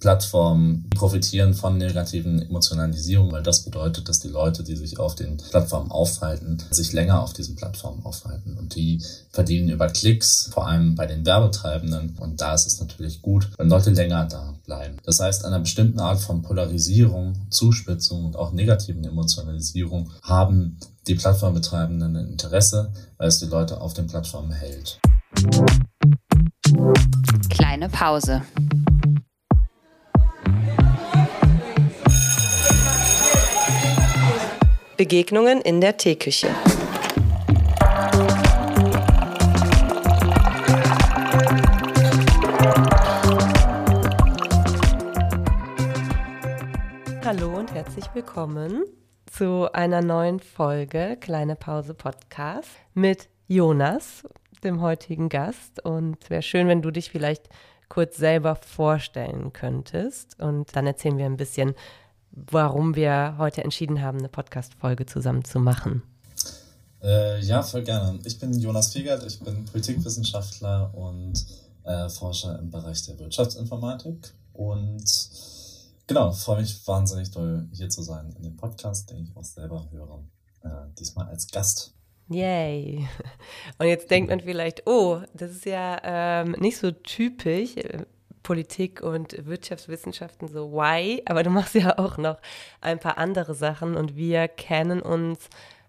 Plattformen profitieren von negativen Emotionalisierung, weil das bedeutet, dass die Leute, die sich auf den Plattformen aufhalten, sich länger auf diesen Plattformen aufhalten. Und die verdienen über Klicks, vor allem bei den Werbetreibenden. Und da ist es natürlich gut, wenn Leute länger da bleiben. Das heißt, einer bestimmten Art von Polarisierung, Zuspitzung und auch negativen Emotionalisierung haben die Plattformbetreibenden ein Interesse, weil es die Leute auf den Plattformen hält. Kleine Pause. Begegnungen in der Teeküche. Hallo und herzlich willkommen zu einer neuen Folge Kleine Pause Podcast mit Jonas, dem heutigen Gast. Und es wäre schön, wenn du dich vielleicht kurz selber vorstellen könntest. Und dann erzählen wir ein bisschen, warum wir heute entschieden haben, eine Podcast-Folge zusammen zu machen. Äh, ja, voll gerne. Ich bin Jonas Fiegert, ich bin Politikwissenschaftler und äh, Forscher im Bereich der Wirtschaftsinformatik und genau, freue mich wahnsinnig doll hier zu sein in dem Podcast, den ich auch selber höre, äh, diesmal als Gast. Yay. Und jetzt denkt man vielleicht, oh, das ist ja ähm, nicht so typisch Politik und Wirtschaftswissenschaften so why, aber du machst ja auch noch ein paar andere Sachen und wir kennen uns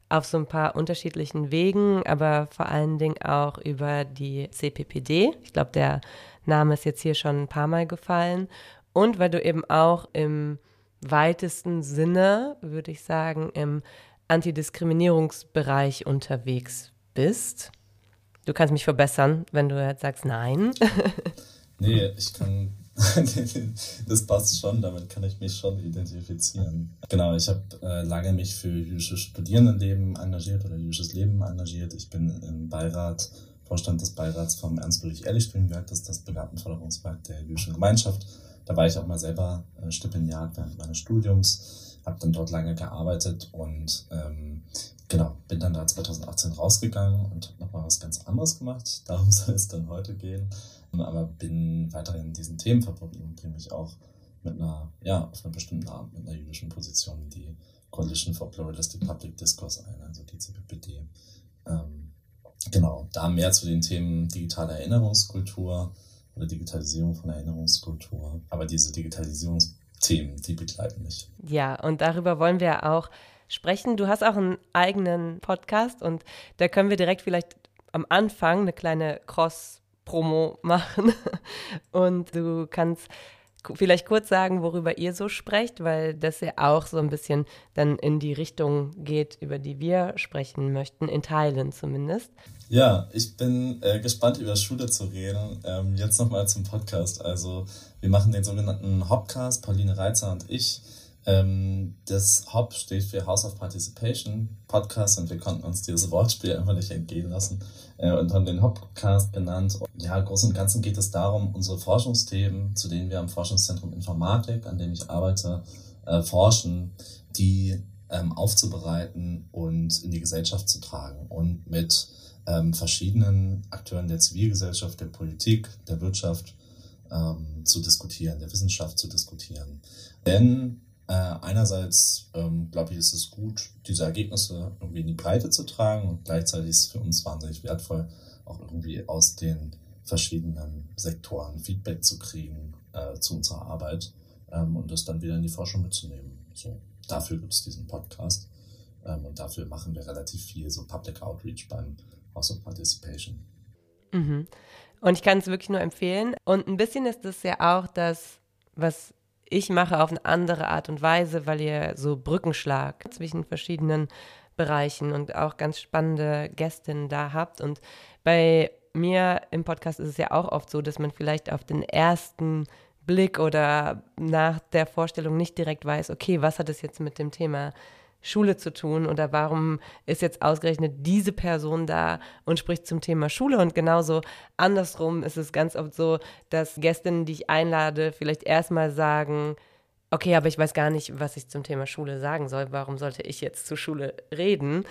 auf so ein paar unterschiedlichen Wegen, aber vor allen Dingen auch über die CPPD. Ich glaube, der Name ist jetzt hier schon ein paar Mal gefallen. Und weil du eben auch im weitesten Sinne, würde ich sagen, im Antidiskriminierungsbereich unterwegs bist. Du kannst mich verbessern, wenn du jetzt sagst nein. Nee, ich kann. das passt schon, damit kann ich mich schon identifizieren. Genau, ich habe äh, lange mich für jüdisches Studierendenleben engagiert oder jüdisches Leben engagiert. Ich bin im Beirat, Vorstand des Beirats vom Ernst-Ludwig-Ehrlich-Studienwerk, das ist das Begabtenförderungswerk der jüdischen Gemeinschaft. Da war ich auch mal selber äh, Stipendiat während meines Studiums, habe dann dort lange gearbeitet und ähm, genau, bin dann da 2018 rausgegangen und habe nochmal was ganz anderes gemacht. Darum soll es dann heute gehen aber bin weiterhin in diesen Themen verbunden und bringe mich auch mit einer, ja, auf einer bestimmten Art, mit einer jüdischen Position in die Coalition for Pluralistic Public Discourse ein, also die CPPD. Ähm, genau, da mehr zu den Themen digitale Erinnerungskultur oder Digitalisierung von Erinnerungskultur. Aber diese Digitalisierungsthemen, die begleiten mich. Ja, und darüber wollen wir auch sprechen. Du hast auch einen eigenen Podcast und da können wir direkt vielleicht am Anfang eine kleine Cross- Promo machen. Und du kannst vielleicht kurz sagen, worüber ihr so sprecht, weil das ja auch so ein bisschen dann in die Richtung geht, über die wir sprechen möchten, in Teilen zumindest. Ja, ich bin äh, gespannt, über Schule zu reden. Ähm, jetzt nochmal zum Podcast. Also wir machen den sogenannten Hopcast, Pauline Reitzer und ich. Ähm, das HOP steht für House of Participation Podcast und wir konnten uns dieses Wortspiel einfach nicht entgehen lassen äh, und haben den Hopcast genannt. Und ja, im Großen und Ganzen geht es darum, unsere Forschungsthemen, zu denen wir am Forschungszentrum Informatik, an dem ich arbeite, äh, forschen, die ähm, aufzubereiten und in die Gesellschaft zu tragen und mit ähm, verschiedenen Akteuren der Zivilgesellschaft, der Politik, der Wirtschaft ähm, zu diskutieren, der Wissenschaft zu diskutieren. Denn äh, einerseits, ähm, glaube ich, ist es gut, diese Ergebnisse irgendwie in die Breite zu tragen und gleichzeitig ist es für uns wahnsinnig wertvoll, auch irgendwie aus den verschiedenen Sektoren Feedback zu kriegen äh, zu unserer Arbeit ähm, und das dann wieder in die Forschung mitzunehmen. So, dafür gibt es diesen Podcast ähm, und dafür machen wir relativ viel so Public Outreach beim House of Participation. Mhm. Und ich kann es wirklich nur empfehlen. Und ein bisschen ist es ja auch das, was ich mache auf eine andere Art und Weise, weil ihr so Brückenschlag zwischen verschiedenen Bereichen und auch ganz spannende Gästinnen da habt. Und bei mir im Podcast ist es ja auch oft so, dass man vielleicht auf den ersten Blick oder nach der Vorstellung nicht direkt weiß, okay, was hat es jetzt mit dem Thema Schule zu tun? Oder warum ist jetzt ausgerechnet diese Person da und spricht zum Thema Schule? Und genauso andersrum ist es ganz oft so, dass Gästinnen, die ich einlade, vielleicht erstmal sagen, okay, aber ich weiß gar nicht, was ich zum Thema Schule sagen soll, warum sollte ich jetzt zur Schule reden?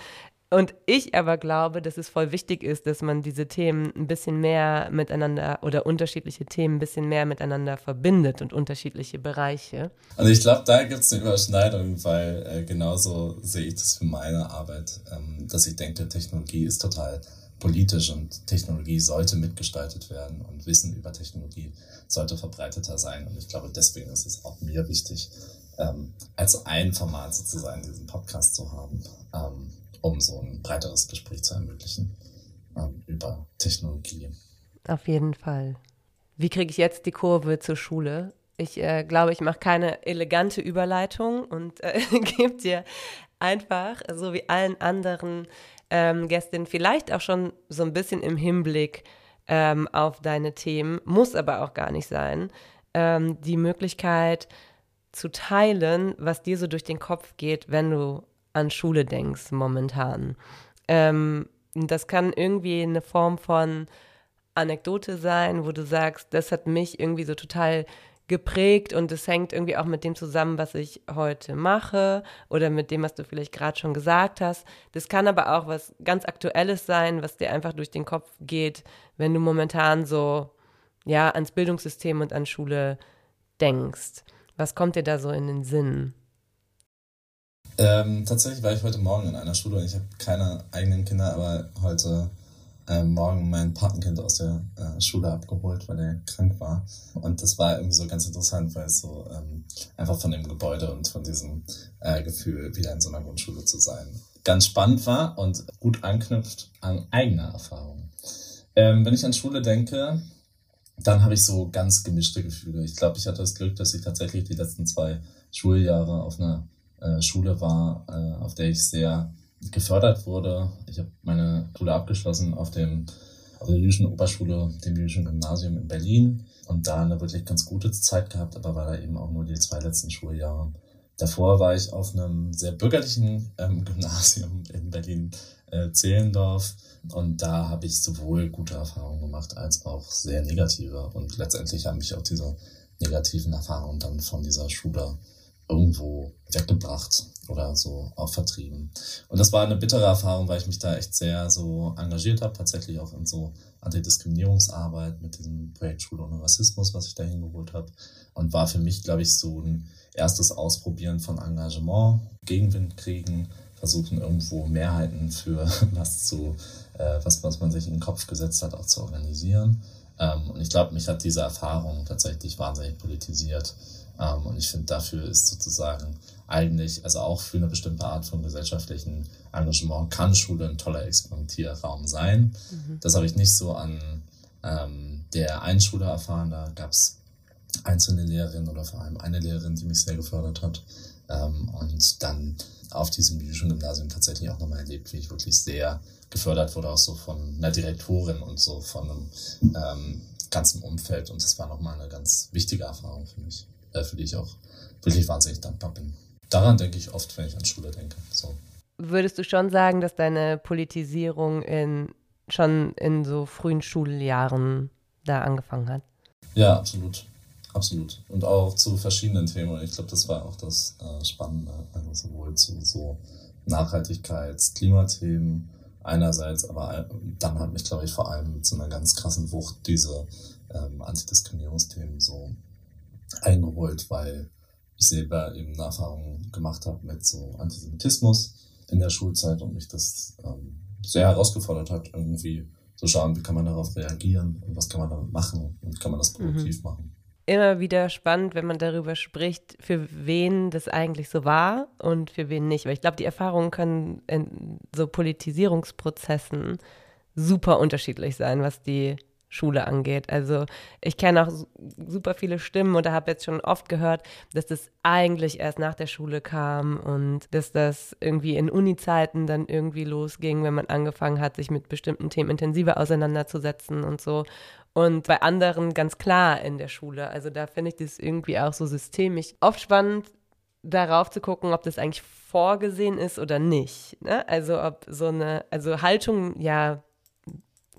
Und ich aber glaube, dass es voll wichtig ist, dass man diese Themen ein bisschen mehr miteinander oder unterschiedliche Themen ein bisschen mehr miteinander verbindet und unterschiedliche Bereiche. Also ich glaube, da gibt es eine Überschneidung, weil äh, genauso sehe ich das für meine Arbeit, ähm, dass ich denke, Technologie ist total politisch und Technologie sollte mitgestaltet werden und Wissen über Technologie sollte verbreiteter sein. Und ich glaube, deswegen ist es auch mir wichtig, ähm, als ein Format sozusagen diesen Podcast zu haben, ähm, um so ein breiteres Gespräch zu ermöglichen ähm, über Technologie. Auf jeden Fall. Wie kriege ich jetzt die Kurve zur Schule? Ich äh, glaube, ich mache keine elegante Überleitung und äh, gebe dir einfach, so wie allen anderen ähm, Gästinnen, vielleicht auch schon so ein bisschen im Hinblick ähm, auf deine Themen, muss aber auch gar nicht sein, ähm, die Möglichkeit zu teilen, was dir so durch den Kopf geht, wenn du an Schule denkst momentan. Ähm, das kann irgendwie eine Form von Anekdote sein, wo du sagst, das hat mich irgendwie so total geprägt und es hängt irgendwie auch mit dem zusammen, was ich heute mache oder mit dem, was du vielleicht gerade schon gesagt hast. Das kann aber auch was ganz Aktuelles sein, was dir einfach durch den Kopf geht, wenn du momentan so ja ans Bildungssystem und an Schule denkst. Was kommt dir da so in den Sinn? Ähm, tatsächlich war ich heute Morgen in einer Schule und ich habe keine eigenen Kinder, aber heute äh, Morgen mein Patenkind aus der äh, Schule abgeholt, weil er krank war. Und das war irgendwie so ganz interessant, weil es so ähm, einfach von dem Gebäude und von diesem äh, Gefühl, wieder in so einer Grundschule zu sein, ganz spannend war und gut anknüpft an eigene Erfahrungen. Ähm, wenn ich an Schule denke, dann habe ich so ganz gemischte Gefühle. Ich glaube, ich hatte das Glück, dass ich tatsächlich die letzten zwei Schuljahre auf einer äh, Schule war, äh, auf der ich sehr gefördert wurde. Ich habe meine Schule abgeschlossen auf dem auf der jüdischen Oberschule, dem jüdischen Gymnasium in Berlin und da eine wirklich ganz gute Zeit gehabt, aber war da eben auch nur die zwei letzten Schuljahre. Davor war ich auf einem sehr bürgerlichen ähm, Gymnasium in Berlin äh, Zehlendorf und da habe ich sowohl gute Erfahrungen gemacht als auch sehr negative und letztendlich haben mich auch diese negativen Erfahrungen dann von dieser Schule irgendwo weggebracht oder so auch vertrieben. Und das war eine bittere Erfahrung, weil ich mich da echt sehr so engagiert habe, tatsächlich auch in so Antidiskriminierungsarbeit mit diesem Projekt Schule ohne Rassismus, was ich da hingeholt habe. Und war für mich, glaube ich, so ein erstes Ausprobieren von Engagement, Gegenwind kriegen, versuchen irgendwo Mehrheiten für was zu, äh, was, was man sich in den Kopf gesetzt hat, auch zu organisieren. Ähm, und ich glaube, mich hat diese Erfahrung tatsächlich wahnsinnig politisiert. Ähm, und ich finde, dafür ist sozusagen eigentlich, also auch für eine bestimmte Art von gesellschaftlichen Engagement, kann Schule ein toller Experimentierraum sein. Mhm. Das habe ich nicht so an ähm, der einen Schule erfahren. Da gab es einzelne Lehrerinnen oder vor allem eine Lehrerin, die mich sehr gefördert hat. Ähm, und dann auf diesem jüdischen Gymnasium tatsächlich auch nochmal erlebt, wie ich wirklich sehr gefördert wurde, auch so von einer Direktorin und so von einem ähm, ganzen Umfeld. Und das war nochmal eine ganz wichtige Erfahrung für mich, äh, für die ich auch wirklich wahnsinnig dankbar bin. Daran denke ich oft, wenn ich an Schule denke. So. Würdest du schon sagen, dass deine Politisierung in, schon in so frühen Schuljahren da angefangen hat? Ja, absolut. Absolut. Und auch zu verschiedenen Themen. Und ich glaube, das war auch das äh, Spannende. Also sowohl zu so Nachhaltigkeits-, Klimathemen einerseits, aber dann hat mich, glaube ich, vor allem mit so einer ganz krassen Wucht diese ähm, Antidiskriminierungsthemen so eingeholt, weil ich selber eben eine Erfahrung gemacht habe mit so Antisemitismus in der Schulzeit und mich das ähm, sehr herausgefordert hat, irgendwie zu schauen, wie kann man darauf reagieren und was kann man damit machen und kann man das produktiv mhm. machen immer wieder spannend, wenn man darüber spricht, für wen das eigentlich so war und für wen nicht. Weil ich glaube, die Erfahrungen können in so Politisierungsprozessen super unterschiedlich sein, was die Schule angeht. Also ich kenne auch super viele Stimmen oder habe jetzt schon oft gehört, dass das eigentlich erst nach der Schule kam und dass das irgendwie in Uni-Zeiten dann irgendwie losging, wenn man angefangen hat, sich mit bestimmten Themen intensiver auseinanderzusetzen und so. Und bei anderen ganz klar in der Schule. Also da finde ich das irgendwie auch so systemisch oft spannend, darauf zu gucken, ob das eigentlich vorgesehen ist oder nicht. Ne? Also ob so eine, also Haltung, ja,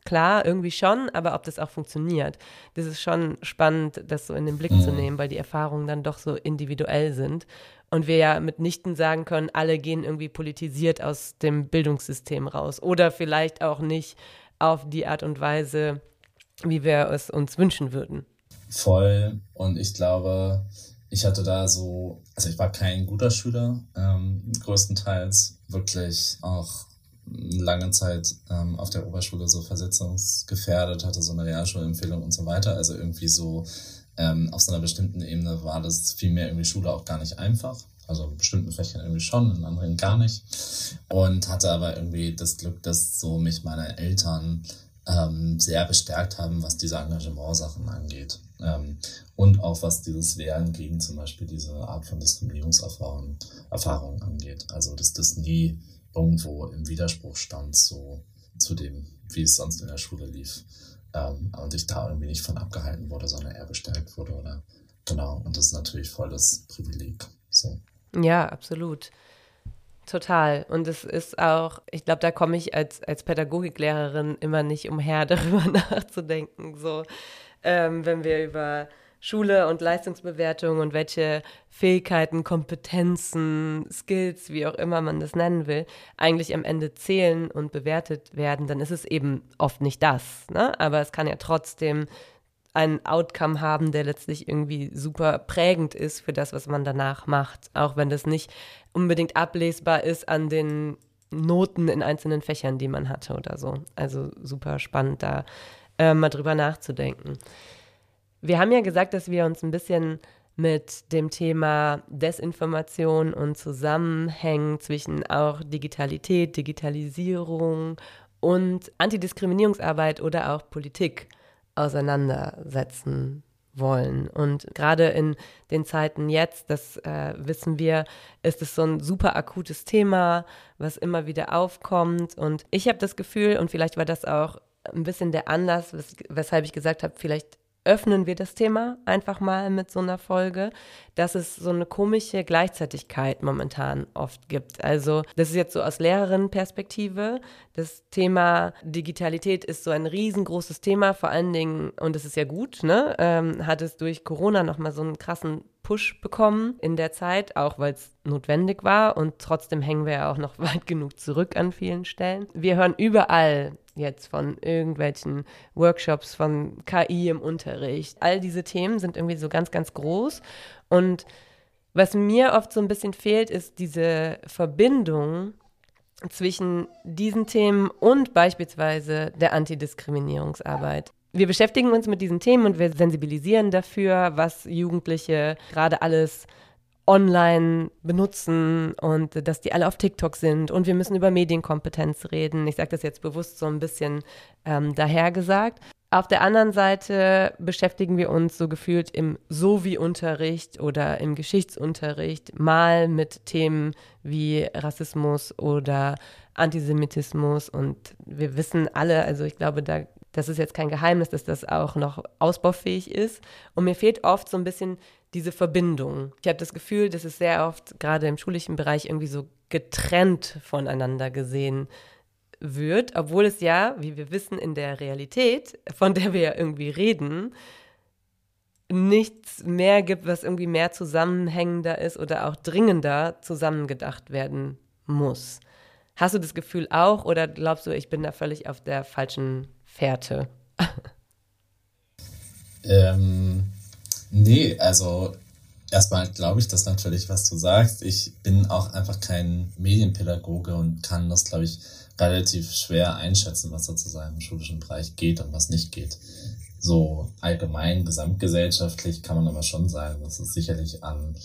klar, irgendwie schon, aber ob das auch funktioniert, das ist schon spannend, das so in den Blick mhm. zu nehmen, weil die Erfahrungen dann doch so individuell sind. Und wir ja mitnichten sagen können, alle gehen irgendwie politisiert aus dem Bildungssystem raus oder vielleicht auch nicht auf die Art und Weise, wie wir es uns wünschen würden. Voll. Und ich glaube, ich hatte da so, also ich war kein guter Schüler, ähm, größtenteils wirklich auch lange Zeit ähm, auf der Oberschule so versetzungsgefährdet, hatte so eine Realschulempfehlung und so weiter. Also irgendwie so ähm, auf so einer bestimmten Ebene war das vielmehr irgendwie Schule auch gar nicht einfach. Also in bestimmten Fächern irgendwie schon, in anderen gar nicht. Und hatte aber irgendwie das Glück, dass so mich meine Eltern ähm, sehr bestärkt haben, was diese Engagement-Sachen angeht. Ähm, und auch was dieses Wehren gegen zum Beispiel diese Art von Diskriminierungserfahrung Erfahrung angeht. Also dass das nie irgendwo im Widerspruch stand zu, zu dem, wie es sonst in der Schule lief. Ähm, und ich da irgendwie nicht von abgehalten wurde, sondern eher bestärkt wurde. Oder genau. Und das ist natürlich volles Privileg. So. Ja, absolut. Total. Und es ist auch, ich glaube, da komme ich als, als Pädagogiklehrerin immer nicht umher, darüber nachzudenken. So, ähm, wenn wir über Schule und Leistungsbewertung und welche Fähigkeiten, Kompetenzen, Skills, wie auch immer man das nennen will, eigentlich am Ende zählen und bewertet werden, dann ist es eben oft nicht das. Ne? Aber es kann ja trotzdem einen Outcome haben, der letztlich irgendwie super prägend ist für das, was man danach macht, auch wenn das nicht unbedingt ablesbar ist an den Noten in einzelnen Fächern, die man hatte oder so. Also super spannend, da äh, mal drüber nachzudenken. Wir haben ja gesagt, dass wir uns ein bisschen mit dem Thema Desinformation und Zusammenhängen zwischen auch Digitalität, Digitalisierung und Antidiskriminierungsarbeit oder auch Politik auseinandersetzen wollen. Und gerade in den Zeiten jetzt, das äh, wissen wir, ist es so ein super akutes Thema, was immer wieder aufkommt. Und ich habe das Gefühl, und vielleicht war das auch ein bisschen der Anlass, wes weshalb ich gesagt habe, vielleicht öffnen wir das Thema einfach mal mit so einer Folge, dass es so eine komische Gleichzeitigkeit momentan oft gibt. Also das ist jetzt so aus Lehrerinnenperspektive. Das Thema Digitalität ist so ein riesengroßes Thema, vor allen Dingen, und das ist ja gut, ne, ähm, hat es durch Corona nochmal so einen krassen Push bekommen in der Zeit, auch weil es notwendig war und trotzdem hängen wir ja auch noch weit genug zurück an vielen Stellen. Wir hören überall jetzt von irgendwelchen Workshops, von KI im Unterricht. All diese Themen sind irgendwie so ganz, ganz groß. Und was mir oft so ein bisschen fehlt, ist diese Verbindung zwischen diesen Themen und beispielsweise der Antidiskriminierungsarbeit. Wir beschäftigen uns mit diesen Themen und wir sensibilisieren dafür, was Jugendliche gerade alles online benutzen und dass die alle auf TikTok sind und wir müssen über Medienkompetenz reden. Ich sage das jetzt bewusst so ein bisschen ähm, dahergesagt. Auf der anderen Seite beschäftigen wir uns so gefühlt im Sovi-Unterricht oder im Geschichtsunterricht mal mit Themen wie Rassismus oder Antisemitismus und wir wissen alle, also ich glaube, da das ist jetzt kein Geheimnis, dass das auch noch ausbaufähig ist. Und mir fehlt oft so ein bisschen diese Verbindung. Ich habe das Gefühl, dass es sehr oft gerade im schulischen Bereich irgendwie so getrennt voneinander gesehen wird, obwohl es ja, wie wir wissen, in der Realität, von der wir ja irgendwie reden, nichts mehr gibt, was irgendwie mehr zusammenhängender ist oder auch dringender zusammengedacht werden muss. Hast du das Gefühl auch oder glaubst du, ich bin da völlig auf der falschen Fährte? ähm, nee, also erstmal glaube ich das natürlich, was du sagst. Ich bin auch einfach kein Medienpädagoge und kann das, glaube ich, relativ schwer einschätzen, was sozusagen im schulischen Bereich geht und was nicht geht. So allgemein, gesamtgesellschaftlich kann man aber schon sagen, dass es sicherlich an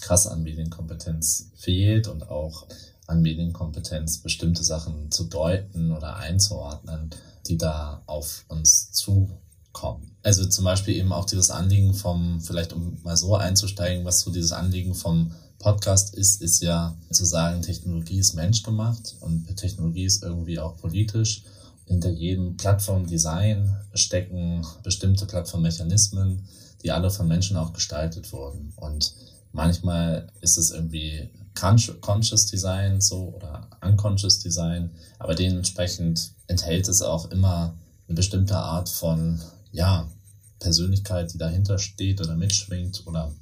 krass an Medienkompetenz fehlt und auch an Medienkompetenz bestimmte Sachen zu deuten oder einzuordnen die da auf uns zukommen. Also zum Beispiel eben auch dieses Anliegen vom, vielleicht um mal so einzusteigen, was so dieses Anliegen vom Podcast ist, ist ja zu sagen, Technologie ist menschgemacht und Technologie ist irgendwie auch politisch. Hinter jedem Plattformdesign stecken bestimmte Plattformmechanismen, die alle von Menschen auch gestaltet wurden. Und manchmal ist es irgendwie Conscious Design so oder Unconscious Design, aber dementsprechend enthält es auch immer eine bestimmte Art von, ja, Persönlichkeit, die dahinter steht oder mitschwingt oder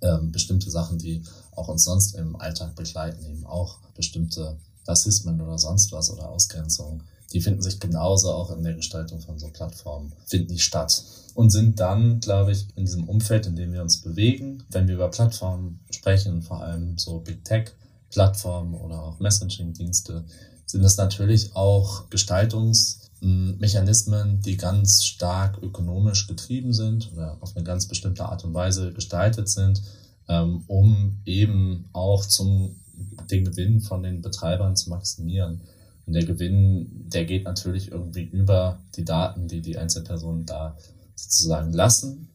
ähm, bestimmte Sachen, die auch uns sonst im Alltag begleiten, eben auch bestimmte Rassismen oder sonst was oder Ausgrenzungen, die finden sich genauso auch in der Gestaltung von so Plattformen, finden nicht statt. Und sind dann, glaube ich, in diesem Umfeld, in dem wir uns bewegen, wenn wir über Plattformen sprechen, vor allem so Big Tech Plattformen oder auch Messaging-Dienste, sind es natürlich auch Gestaltungsmechanismen, die ganz stark ökonomisch getrieben sind oder auf eine ganz bestimmte Art und Weise gestaltet sind, ähm, um eben auch zum den Gewinn von den Betreibern zu maximieren. Und der Gewinn, der geht natürlich irgendwie über die Daten, die die Einzelpersonen da sozusagen lassen.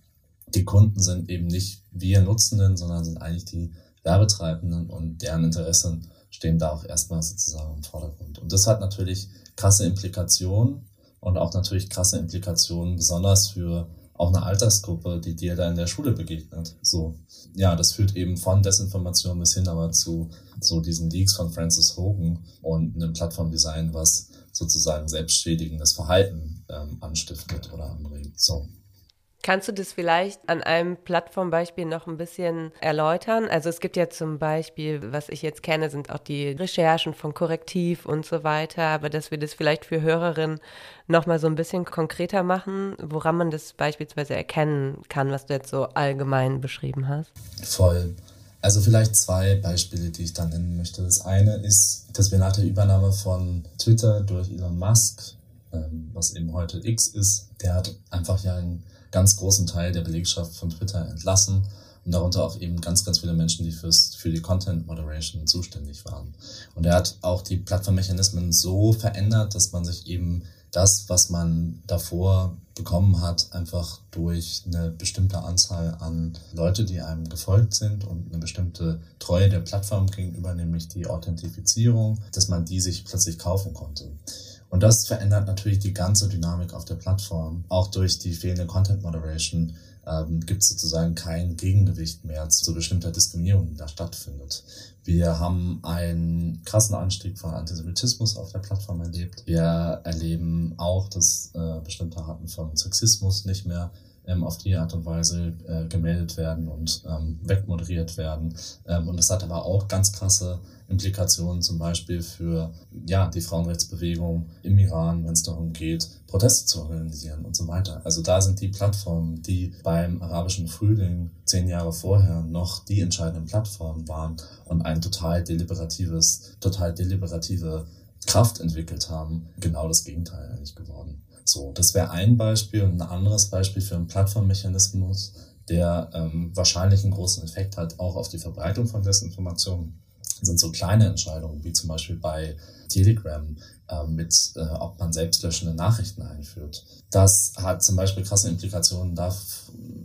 Die Kunden sind eben nicht wir Nutzenden, sondern sind eigentlich die Werbetreibenden und deren Interessen stehen da auch erstmal sozusagen im Vordergrund. Und das hat natürlich krasse Implikationen und auch natürlich krasse Implikationen, besonders für auch eine Altersgruppe, die dir da in der Schule begegnet. So, ja, das führt eben von Desinformation bis hin aber zu so diesen Leaks von Francis Hogan und einem Plattformdesign, was sozusagen selbstschädigendes Verhalten ähm, anstiftet oder anregt. So. Kannst du das vielleicht an einem Plattformbeispiel noch ein bisschen erläutern? Also es gibt ja zum Beispiel, was ich jetzt kenne, sind auch die Recherchen von Korrektiv und so weiter, aber dass wir das vielleicht für Hörerinnen noch mal so ein bisschen konkreter machen, woran man das beispielsweise erkennen kann, was du jetzt so allgemein beschrieben hast. Voll. Also vielleicht zwei Beispiele, die ich da nennen möchte. Das eine ist, dass wir nach der Übernahme von Twitter durch Elon Musk, ähm, was eben heute X ist, der hat einfach ja einen ganz großen Teil der Belegschaft von Twitter entlassen und darunter auch eben ganz, ganz viele Menschen, die fürs, für die Content Moderation zuständig waren. Und er hat auch die Plattformmechanismen so verändert, dass man sich eben das, was man davor bekommen hat, einfach durch eine bestimmte Anzahl an Leute, die einem gefolgt sind und eine bestimmte Treue der Plattform gegenüber, nämlich die Authentifizierung, dass man die sich plötzlich kaufen konnte. Und das verändert natürlich die ganze Dynamik auf der Plattform. Auch durch die fehlende Content Moderation ähm, gibt es sozusagen kein Gegengewicht mehr zu bestimmter Diskriminierung, die da stattfindet. Wir haben einen krassen Anstieg von Antisemitismus auf der Plattform erlebt. Wir erleben auch, dass äh, bestimmte Arten von Sexismus nicht mehr ähm, auf die Art und Weise äh, gemeldet werden und ähm, wegmoderiert werden. Ähm, und das hat aber auch ganz krasse Implikationen zum Beispiel für ja, die Frauenrechtsbewegung im Iran, wenn es darum geht, Proteste zu organisieren und so weiter. Also da sind die Plattformen, die beim arabischen Frühling zehn Jahre vorher noch die entscheidenden Plattformen waren und ein total deliberatives, total deliberative Kraft entwickelt haben, genau das Gegenteil eigentlich geworden. So, das wäre ein Beispiel und ein anderes Beispiel für einen Plattformmechanismus, der ähm, wahrscheinlich einen großen Effekt hat, auch auf die Verbreitung von Desinformation, sind so kleine Entscheidungen, wie zum Beispiel bei Telegram äh, mit, äh, ob man selbstlöschende Nachrichten einführt. Das hat zum Beispiel krasse Implikationen, da,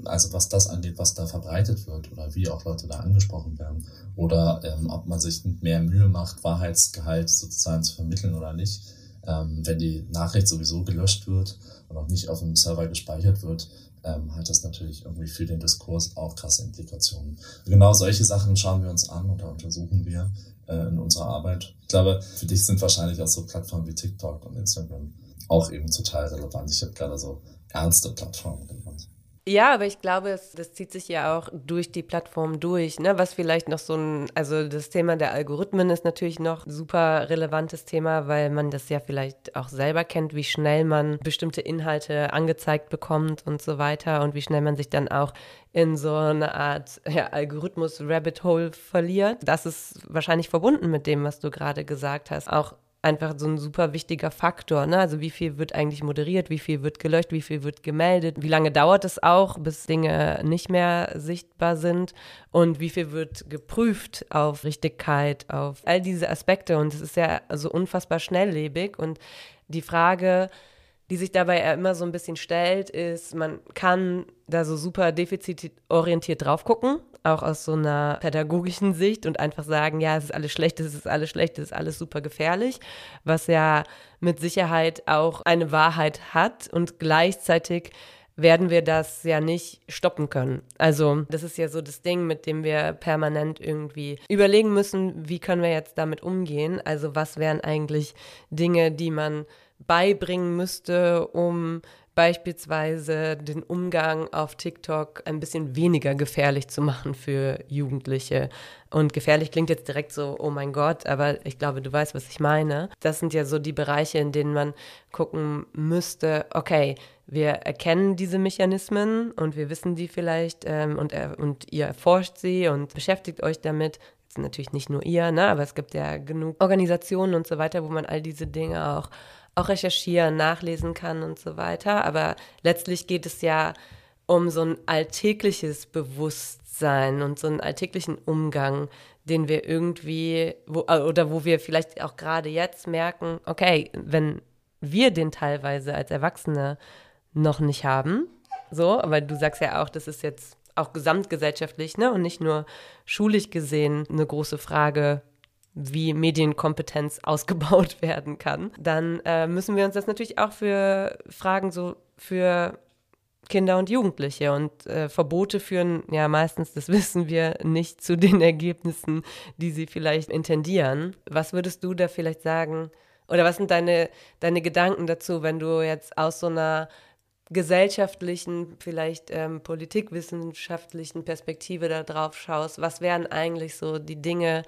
also was das angeht, was da verbreitet wird oder wie auch Leute da angesprochen werden oder ähm, ob man sich mehr Mühe macht, Wahrheitsgehalt sozusagen zu vermitteln oder nicht ähm, wenn die Nachricht sowieso gelöscht wird und auch nicht auf dem Server gespeichert wird, ähm, hat das natürlich irgendwie für den Diskurs auch krasse Implikationen. Genau solche Sachen schauen wir uns an oder untersuchen wir äh, in unserer Arbeit. Ich glaube, für dich sind wahrscheinlich auch so Plattformen wie TikTok und Instagram auch eben total relevant. Ich habe gerade so ernste Plattformen genannt. Ja, aber ich glaube, es, das zieht sich ja auch durch die Plattform durch, ne? Was vielleicht noch so ein, also das Thema der Algorithmen ist natürlich noch super relevantes Thema, weil man das ja vielleicht auch selber kennt, wie schnell man bestimmte Inhalte angezeigt bekommt und so weiter und wie schnell man sich dann auch in so eine Art ja, Algorithmus-Rabbit Hole verliert. Das ist wahrscheinlich verbunden mit dem, was du gerade gesagt hast. Auch einfach so ein super wichtiger Faktor. Ne? Also wie viel wird eigentlich moderiert, wie viel wird gelöscht, wie viel wird gemeldet, wie lange dauert es auch, bis Dinge nicht mehr sichtbar sind und wie viel wird geprüft auf Richtigkeit, auf all diese Aspekte. Und es ist ja so unfassbar schnelllebig und die Frage, die sich dabei immer so ein bisschen stellt, ist, man kann da so super defizitorientiert drauf gucken, auch aus so einer pädagogischen Sicht und einfach sagen, ja, es ist alles schlecht, es ist alles schlecht, es ist alles super gefährlich, was ja mit Sicherheit auch eine Wahrheit hat und gleichzeitig werden wir das ja nicht stoppen können. Also das ist ja so das Ding, mit dem wir permanent irgendwie überlegen müssen, wie können wir jetzt damit umgehen. Also was wären eigentlich Dinge, die man beibringen müsste, um beispielsweise den Umgang auf TikTok ein bisschen weniger gefährlich zu machen für Jugendliche. Und gefährlich klingt jetzt direkt so, oh mein Gott, aber ich glaube, du weißt, was ich meine. Das sind ja so die Bereiche, in denen man gucken müsste, okay, wir erkennen diese Mechanismen und wir wissen die vielleicht ähm, und, äh, und ihr erforscht sie und beschäftigt euch damit. Natürlich nicht nur ihr, ne, aber es gibt ja genug Organisationen und so weiter, wo man all diese Dinge auch auch recherchieren, nachlesen kann und so weiter. Aber letztlich geht es ja um so ein alltägliches Bewusstsein und so einen alltäglichen Umgang, den wir irgendwie, wo, oder wo wir vielleicht auch gerade jetzt merken, okay, wenn wir den teilweise als Erwachsene noch nicht haben, so, aber du sagst ja auch, das ist jetzt auch gesamtgesellschaftlich, ne, und nicht nur schulisch gesehen eine große Frage, wie Medienkompetenz ausgebaut werden kann, dann äh, müssen wir uns das natürlich auch für Fragen so für Kinder und Jugendliche und äh, Verbote führen ja meistens, das wissen wir, nicht zu den Ergebnissen, die sie vielleicht intendieren. Was würdest du da vielleicht sagen? Oder was sind deine, deine Gedanken dazu, wenn du jetzt aus so einer gesellschaftlichen, vielleicht ähm, politikwissenschaftlichen Perspektive da drauf schaust? Was wären eigentlich so die Dinge,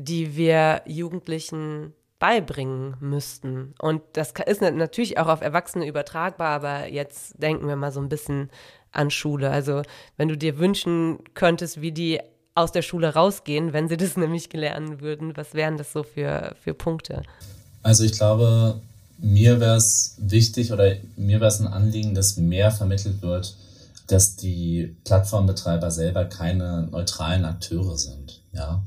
die wir Jugendlichen beibringen müssten. Und das ist natürlich auch auf Erwachsene übertragbar, aber jetzt denken wir mal so ein bisschen an Schule. Also wenn du dir wünschen könntest, wie die aus der Schule rausgehen, wenn sie das nämlich lernen würden, was wären das so für, für Punkte? Also ich glaube, mir wäre es wichtig oder mir wäre es ein Anliegen, dass mehr vermittelt wird, dass die Plattformbetreiber selber keine neutralen Akteure sind. Ja,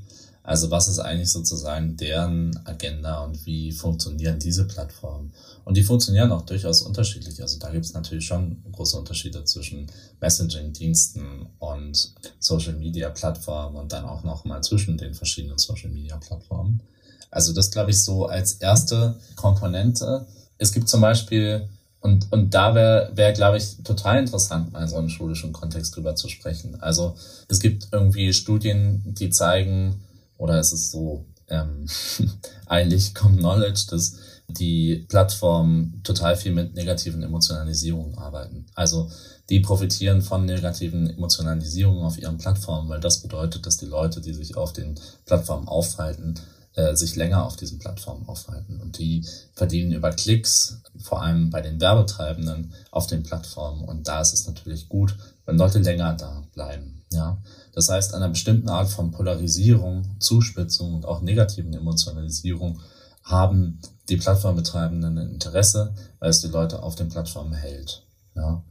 also was ist eigentlich sozusagen deren Agenda und wie funktionieren diese Plattformen? Und die funktionieren auch durchaus unterschiedlich. Also da gibt es natürlich schon große Unterschiede zwischen Messaging-Diensten und Social-Media-Plattformen und dann auch nochmal zwischen den verschiedenen Social-Media-Plattformen. Also das glaube ich so als erste Komponente. Es gibt zum Beispiel und, und da wäre, wär, glaube ich, total interessant, mal so einen schulischen Kontext drüber zu sprechen. Also es gibt irgendwie Studien, die zeigen, oder ist es so ähm, eigentlich Common Knowledge, dass die Plattformen total viel mit negativen Emotionalisierungen arbeiten. Also die profitieren von negativen Emotionalisierungen auf ihren Plattformen, weil das bedeutet, dass die Leute, die sich auf den Plattformen aufhalten, äh, sich länger auf diesen Plattformen aufhalten. Und die verdienen über Klicks, vor allem bei den Werbetreibenden auf den Plattformen. Und da ist es natürlich gut, wenn Leute länger da bleiben. Ja, das heißt, einer bestimmten Art von Polarisierung, Zuspitzung und auch negativen Emotionalisierung haben die Plattformbetreibenden ein Interesse, weil es die Leute auf den Plattformen hält. Ja,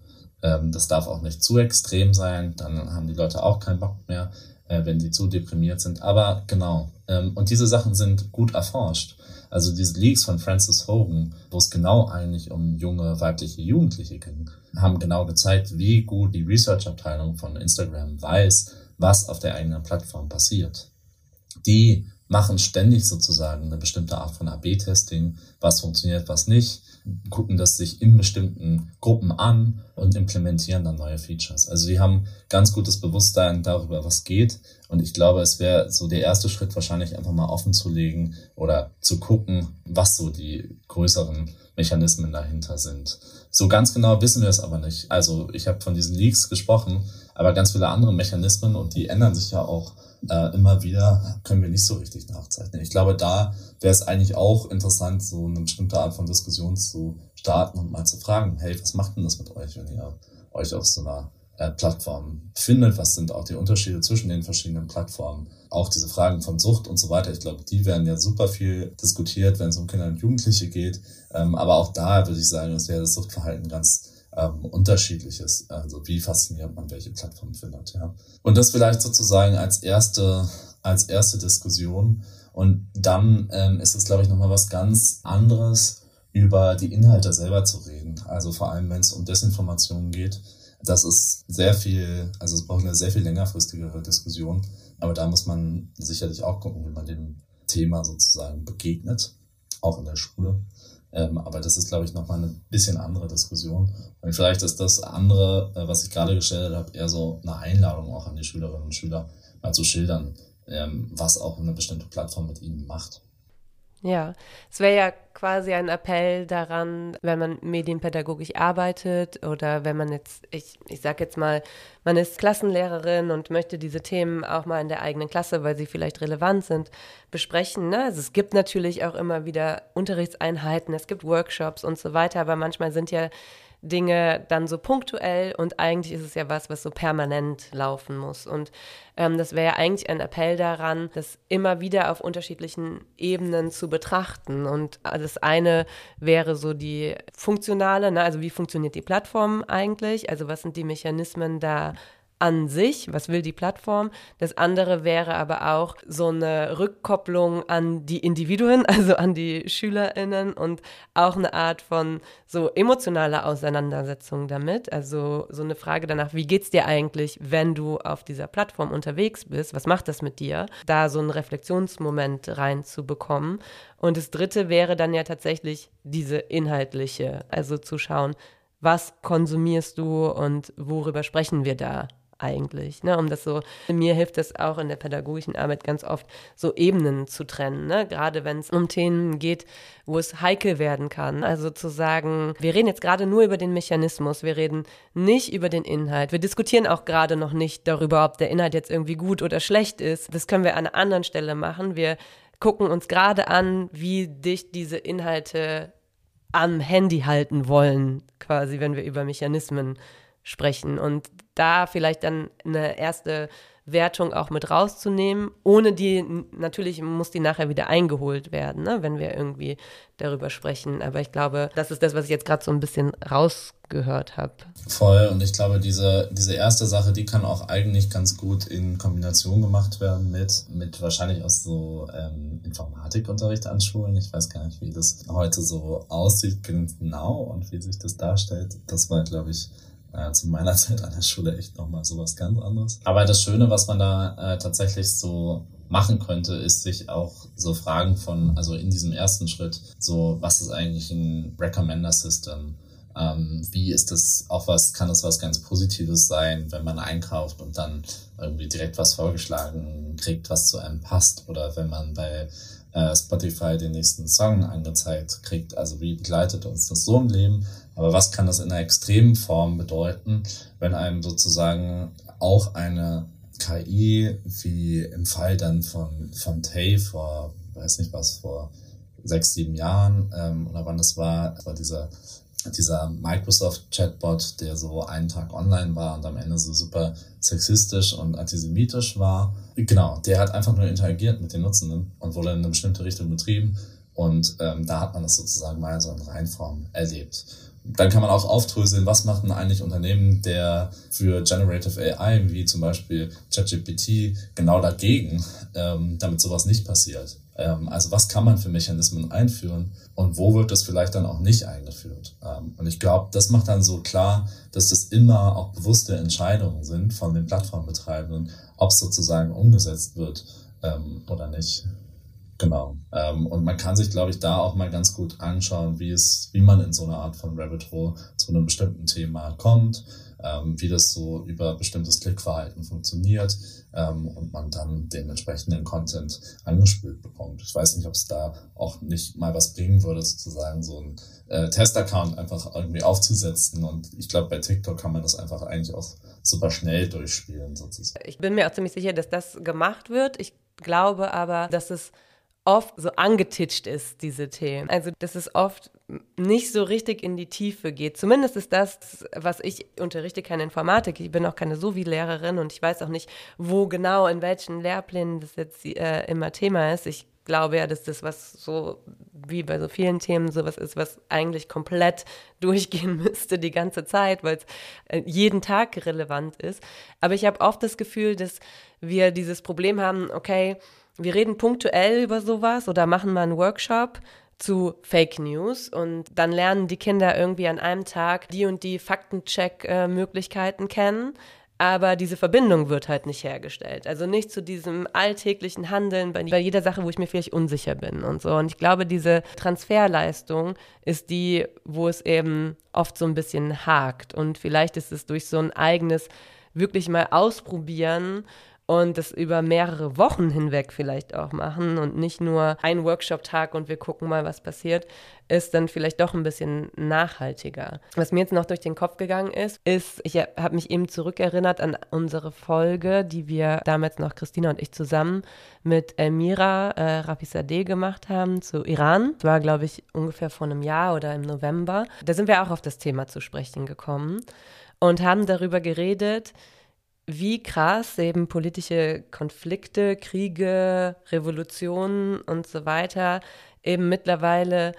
ähm, das darf auch nicht zu extrem sein, dann haben die Leute auch keinen Bock mehr, äh, wenn sie zu deprimiert sind. Aber genau, ähm, und diese Sachen sind gut erforscht. Also diese Leaks von Francis Hogan, wo es genau eigentlich um junge weibliche Jugendliche ging, haben genau gezeigt, wie gut die Research-Abteilung von Instagram weiß, was auf der eigenen Plattform passiert. Die machen ständig sozusagen eine bestimmte Art von AB-Testing, was funktioniert, was nicht, gucken das sich in bestimmten Gruppen an und implementieren dann neue Features. Also die haben ganz gutes Bewusstsein darüber, was geht. Und ich glaube, es wäre so der erste Schritt wahrscheinlich einfach mal offen zu legen oder zu gucken, was so die größeren Mechanismen dahinter sind. So ganz genau wissen wir es aber nicht. Also ich habe von diesen Leaks gesprochen, aber ganz viele andere Mechanismen und die ändern sich ja auch äh, immer wieder, können wir nicht so richtig nachzeichnen. Ich glaube, da wäre es eigentlich auch interessant, so eine bestimmte Art von Diskussion zu starten und mal zu fragen, hey, was macht denn das mit euch, wenn ihr euch auf so einer äh, Plattform findet? Was sind auch die Unterschiede zwischen den verschiedenen Plattformen? Auch diese Fragen von Sucht und so weiter. Ich glaube, die werden ja super viel diskutiert, wenn es um Kinder und Jugendliche geht. Ähm, aber auch da würde ich sagen, dass wäre das Suchtverhalten ganz ähm, unterschiedliches. Also wie fasziniert man welche Plattform findet, ja. Und das vielleicht sozusagen als erste, als erste Diskussion. Und dann ähm, ist es, glaube ich, nochmal was ganz anderes, über die Inhalte selber zu reden. Also vor allem, wenn es um Desinformation geht. Das ist sehr viel, also es braucht eine sehr viel längerfristigere Diskussion. Aber da muss man sicherlich auch gucken, wie man dem Thema sozusagen begegnet, auch in der Schule. Ähm, aber das ist, glaube ich, nochmal eine bisschen andere Diskussion. Und vielleicht ist das andere, äh, was ich gerade gestellt habe, eher so eine Einladung auch an die Schülerinnen und Schüler, mal zu schildern, ähm, was auch eine bestimmte Plattform mit ihnen macht. Ja, es wäre ja quasi ein Appell daran, wenn man medienpädagogisch arbeitet oder wenn man jetzt, ich, ich sag jetzt mal, man ist Klassenlehrerin und möchte diese Themen auch mal in der eigenen Klasse, weil sie vielleicht relevant sind, besprechen. Ne? Also es gibt natürlich auch immer wieder Unterrichtseinheiten, es gibt Workshops und so weiter, aber manchmal sind ja Dinge dann so punktuell und eigentlich ist es ja was, was so permanent laufen muss. Und ähm, das wäre ja eigentlich ein Appell daran, das immer wieder auf unterschiedlichen Ebenen zu betrachten. Und das eine wäre so die funktionale, ne? also wie funktioniert die Plattform eigentlich? Also was sind die Mechanismen da? An sich, was will die Plattform. Das andere wäre aber auch so eine Rückkopplung an die Individuen, also an die Schülerinnen und auch eine Art von so emotionaler Auseinandersetzung damit. Also so eine Frage danach, wie geht's dir eigentlich, wenn du auf dieser Plattform unterwegs bist? Was macht das mit dir? Da so einen Reflexionsmoment reinzubekommen. Und das dritte wäre dann ja tatsächlich diese inhaltliche, also zu schauen, was konsumierst du und worüber sprechen wir da eigentlich, ne? um das so, mir hilft es auch in der pädagogischen Arbeit ganz oft, so Ebenen zu trennen, ne? gerade wenn es um Themen geht, wo es heikel werden kann. Also zu sagen, wir reden jetzt gerade nur über den Mechanismus, wir reden nicht über den Inhalt. Wir diskutieren auch gerade noch nicht darüber, ob der Inhalt jetzt irgendwie gut oder schlecht ist. Das können wir an einer anderen Stelle machen. Wir gucken uns gerade an, wie dicht diese Inhalte am Handy halten wollen, quasi, wenn wir über Mechanismen sprechen. Und da vielleicht dann eine erste Wertung auch mit rauszunehmen, ohne die, natürlich muss die nachher wieder eingeholt werden, ne, wenn wir irgendwie darüber sprechen. Aber ich glaube, das ist das, was ich jetzt gerade so ein bisschen rausgehört habe. Voll. Und ich glaube, diese, diese erste Sache, die kann auch eigentlich ganz gut in Kombination gemacht werden mit, mit wahrscheinlich auch so ähm, Informatikunterricht an Schulen. Ich weiß gar nicht, wie das heute so aussieht genau und wie sich das darstellt. Das war, glaube ich, äh, zu meiner Zeit an der Schule echt nochmal sowas ganz anderes. Aber das Schöne, was man da äh, tatsächlich so machen könnte, ist sich auch so Fragen von, also in diesem ersten Schritt, so was ist eigentlich ein Recommender System? Ähm, wie ist das auch was, kann das was ganz Positives sein, wenn man einkauft und dann irgendwie direkt was vorgeschlagen kriegt, was zu einem passt? Oder wenn man bei äh, Spotify den nächsten Song angezeigt kriegt. Also wie begleitet uns das so im Leben? Aber was kann das in einer extremen Form bedeuten, wenn einem sozusagen auch eine KI, wie im Fall dann von, von Tay vor, weiß nicht was, vor sechs, sieben Jahren ähm, oder wann das war, war dieser dieser Microsoft-Chatbot, der so einen Tag online war und am Ende so super sexistisch und antisemitisch war. Genau, der hat einfach nur interagiert mit den Nutzenden und wurde in eine bestimmte Richtung betrieben. Und ähm, da hat man das sozusagen mal so in Reinform erlebt. Dann kann man auch aufdröseln, was macht denn eigentlich Unternehmen der für Generative AI, wie zum Beispiel ChatGPT, genau dagegen, ähm, damit sowas nicht passiert. Ähm, also was kann man für Mechanismen einführen und wo wird das vielleicht dann auch nicht eingeführt? Ähm, und ich glaube, das macht dann so klar, dass das immer auch bewusste Entscheidungen sind von den Plattformbetreibenden, ob es sozusagen umgesetzt wird ähm, oder nicht. Genau. Ähm, und man kann sich, glaube ich, da auch mal ganz gut anschauen, wie es, wie man in so eine Art von Rabbit Hole zu einem bestimmten Thema kommt, ähm, wie das so über bestimmtes Klickverhalten funktioniert ähm, und man dann den entsprechenden Content angespült bekommt. Ich weiß nicht, ob es da auch nicht mal was bringen würde, sozusagen so einen äh, Test-Account einfach irgendwie aufzusetzen. Und ich glaube, bei TikTok kann man das einfach eigentlich auch super schnell durchspielen, sozusagen. Ich bin mir auch ziemlich sicher, dass das gemacht wird. Ich glaube aber, dass es oft so angetitscht ist, diese Themen. Also, dass es oft nicht so richtig in die Tiefe geht. Zumindest ist das, was ich unterrichte, keine Informatik. Ich bin auch keine Sovi-Lehrerin und ich weiß auch nicht, wo genau, in welchen Lehrplänen das jetzt äh, immer Thema ist. Ich glaube ja, dass das, was so wie bei so vielen Themen sowas ist, was eigentlich komplett durchgehen müsste die ganze Zeit, weil es äh, jeden Tag relevant ist. Aber ich habe oft das Gefühl, dass wir dieses Problem haben, okay, wir reden punktuell über sowas oder machen mal einen Workshop zu Fake News und dann lernen die Kinder irgendwie an einem Tag die und die Faktencheck-Möglichkeiten kennen. Aber diese Verbindung wird halt nicht hergestellt. Also nicht zu diesem alltäglichen Handeln bei jeder Sache, wo ich mir vielleicht unsicher bin und so. Und ich glaube, diese Transferleistung ist die, wo es eben oft so ein bisschen hakt. Und vielleicht ist es durch so ein eigenes wirklich mal ausprobieren und das über mehrere Wochen hinweg vielleicht auch machen und nicht nur ein Workshop-Tag und wir gucken mal, was passiert, ist dann vielleicht doch ein bisschen nachhaltiger. Was mir jetzt noch durch den Kopf gegangen ist, ist, ich habe mich eben zurückerinnert an unsere Folge, die wir damals noch Christina und ich zusammen mit Elmira äh, Rapisadeh gemacht haben zu Iran. Das war, glaube ich, ungefähr vor einem Jahr oder im November. Da sind wir auch auf das Thema zu sprechen gekommen und haben darüber geredet, wie krass eben politische Konflikte, Kriege, Revolutionen und so weiter eben mittlerweile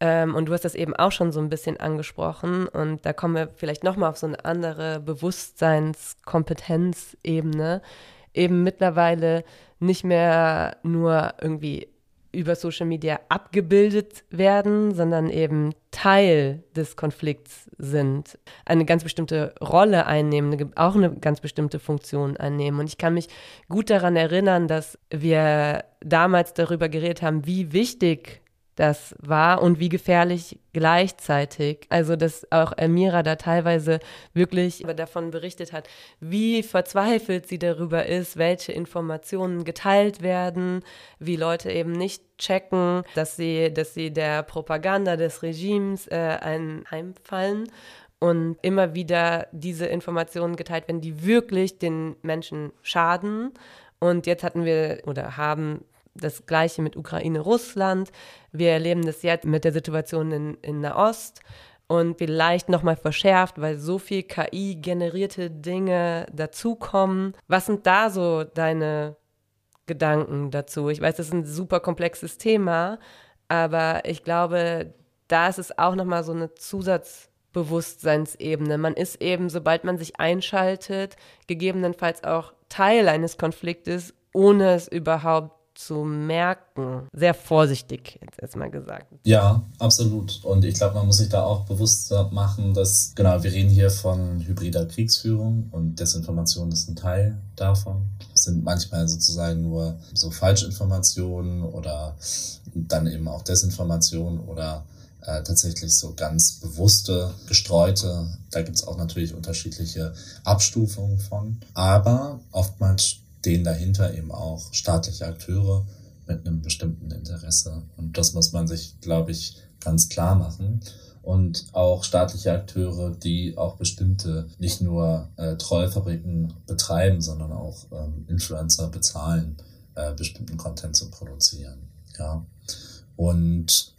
ähm, und du hast das eben auch schon so ein bisschen angesprochen und da kommen wir vielleicht nochmal auf so eine andere Bewusstseinskompetenzebene, eben mittlerweile nicht mehr nur irgendwie über Social Media abgebildet werden, sondern eben Teil des Konflikts sind, eine ganz bestimmte Rolle einnehmen, auch eine ganz bestimmte Funktion einnehmen. Und ich kann mich gut daran erinnern, dass wir damals darüber geredet haben, wie wichtig das war und wie gefährlich gleichzeitig. Also, dass auch Elmira da teilweise wirklich davon berichtet hat, wie verzweifelt sie darüber ist, welche Informationen geteilt werden, wie Leute eben nicht checken, dass sie, dass sie der Propaganda des Regimes äh, einheimfallen und immer wieder diese Informationen geteilt werden, die wirklich den Menschen schaden. Und jetzt hatten wir oder haben das gleiche mit Ukraine, Russland. Wir erleben das jetzt mit der Situation in, in Nahost und vielleicht nochmal verschärft, weil so viel KI-generierte Dinge dazukommen. Was sind da so deine Gedanken dazu? Ich weiß, das ist ein super komplexes Thema, aber ich glaube, da ist es auch nochmal so eine Zusatzbewusstseinsebene. Man ist eben, sobald man sich einschaltet, gegebenenfalls auch Teil eines Konfliktes, ohne es überhaupt zu merken. Sehr vorsichtig, jetzt erstmal gesagt. Ja, absolut. Und ich glaube, man muss sich da auch bewusst machen, dass, genau, wir reden hier von hybrider Kriegsführung und Desinformation ist ein Teil davon. Es sind manchmal sozusagen nur so Falschinformationen oder dann eben auch Desinformation oder äh, tatsächlich so ganz bewusste, gestreute. Da gibt es auch natürlich unterschiedliche Abstufungen von. Aber oftmals stehen dahinter eben auch staatliche Akteure mit einem bestimmten Interesse. Und das muss man sich, glaube ich, ganz klar machen. Und auch staatliche Akteure, die auch bestimmte, nicht nur äh, Treufabriken betreiben, sondern auch ähm, Influencer bezahlen, äh, bestimmten Content zu produzieren. Ja. Und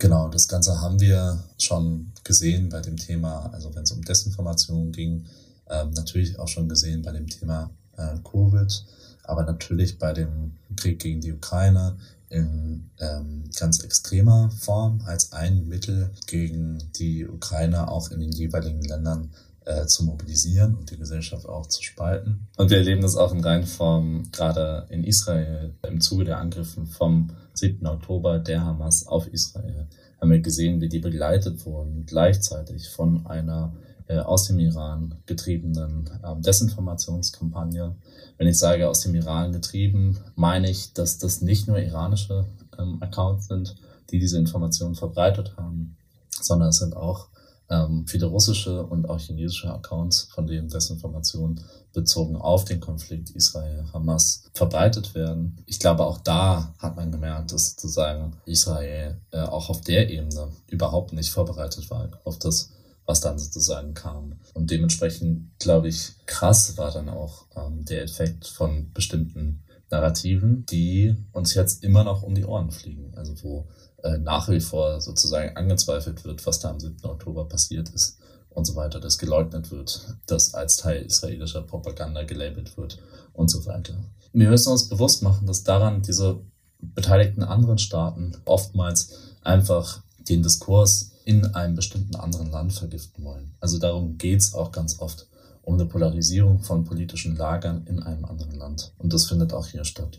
genau, das Ganze haben wir schon gesehen bei dem Thema, also wenn es um Desinformation ging, ähm, natürlich auch schon gesehen bei dem Thema äh, Covid, aber natürlich bei dem Krieg gegen die Ukraine in ähm, ganz extremer Form als ein Mittel gegen die Ukraine auch in den jeweiligen Ländern äh, zu mobilisieren und die Gesellschaft auch zu spalten. Und wir erleben das auch in Reinform gerade in Israel im Zuge der Angriffen vom 7. Oktober der Hamas auf Israel. Haben wir gesehen, wie die begleitet wurden gleichzeitig von einer aus dem Iran getriebenen ähm, Desinformationskampagne. Wenn ich sage aus dem Iran getrieben, meine ich, dass das nicht nur iranische ähm, Accounts sind, die diese Informationen verbreitet haben, sondern es sind auch ähm, viele russische und auch chinesische Accounts, von denen Desinformationen bezogen auf den Konflikt Israel-Hamas verbreitet werden. Ich glaube, auch da hat man gemerkt, dass sozusagen Israel äh, auch auf der Ebene überhaupt nicht vorbereitet war auf das was dann sozusagen kam. Und dementsprechend, glaube ich, krass war dann auch ähm, der Effekt von bestimmten Narrativen, die uns jetzt immer noch um die Ohren fliegen. Also wo äh, nach wie vor sozusagen angezweifelt wird, was da am 7. Oktober passiert ist und so weiter, dass geleugnet wird, dass als Teil israelischer Propaganda gelabelt wird und so weiter. Wir müssen uns bewusst machen, dass daran diese beteiligten anderen Staaten oftmals einfach den Diskurs in einem bestimmten anderen Land vergiften wollen. Also darum geht es auch ganz oft, um eine Polarisierung von politischen Lagern in einem anderen Land. Und das findet auch hier statt.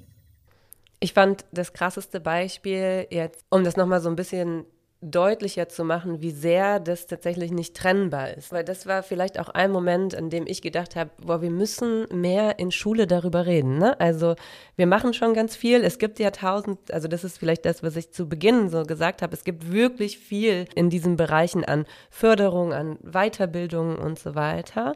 Ich fand das krasseste Beispiel jetzt, um das nochmal so ein bisschen deutlicher zu machen, wie sehr das tatsächlich nicht trennbar ist. Weil das war vielleicht auch ein Moment, an dem ich gedacht habe, boah, wir müssen mehr in Schule darüber reden. Ne? Also wir machen schon ganz viel. Es gibt ja tausend, also das ist vielleicht das, was ich zu Beginn so gesagt habe. Es gibt wirklich viel in diesen Bereichen an Förderung, an Weiterbildung und so weiter.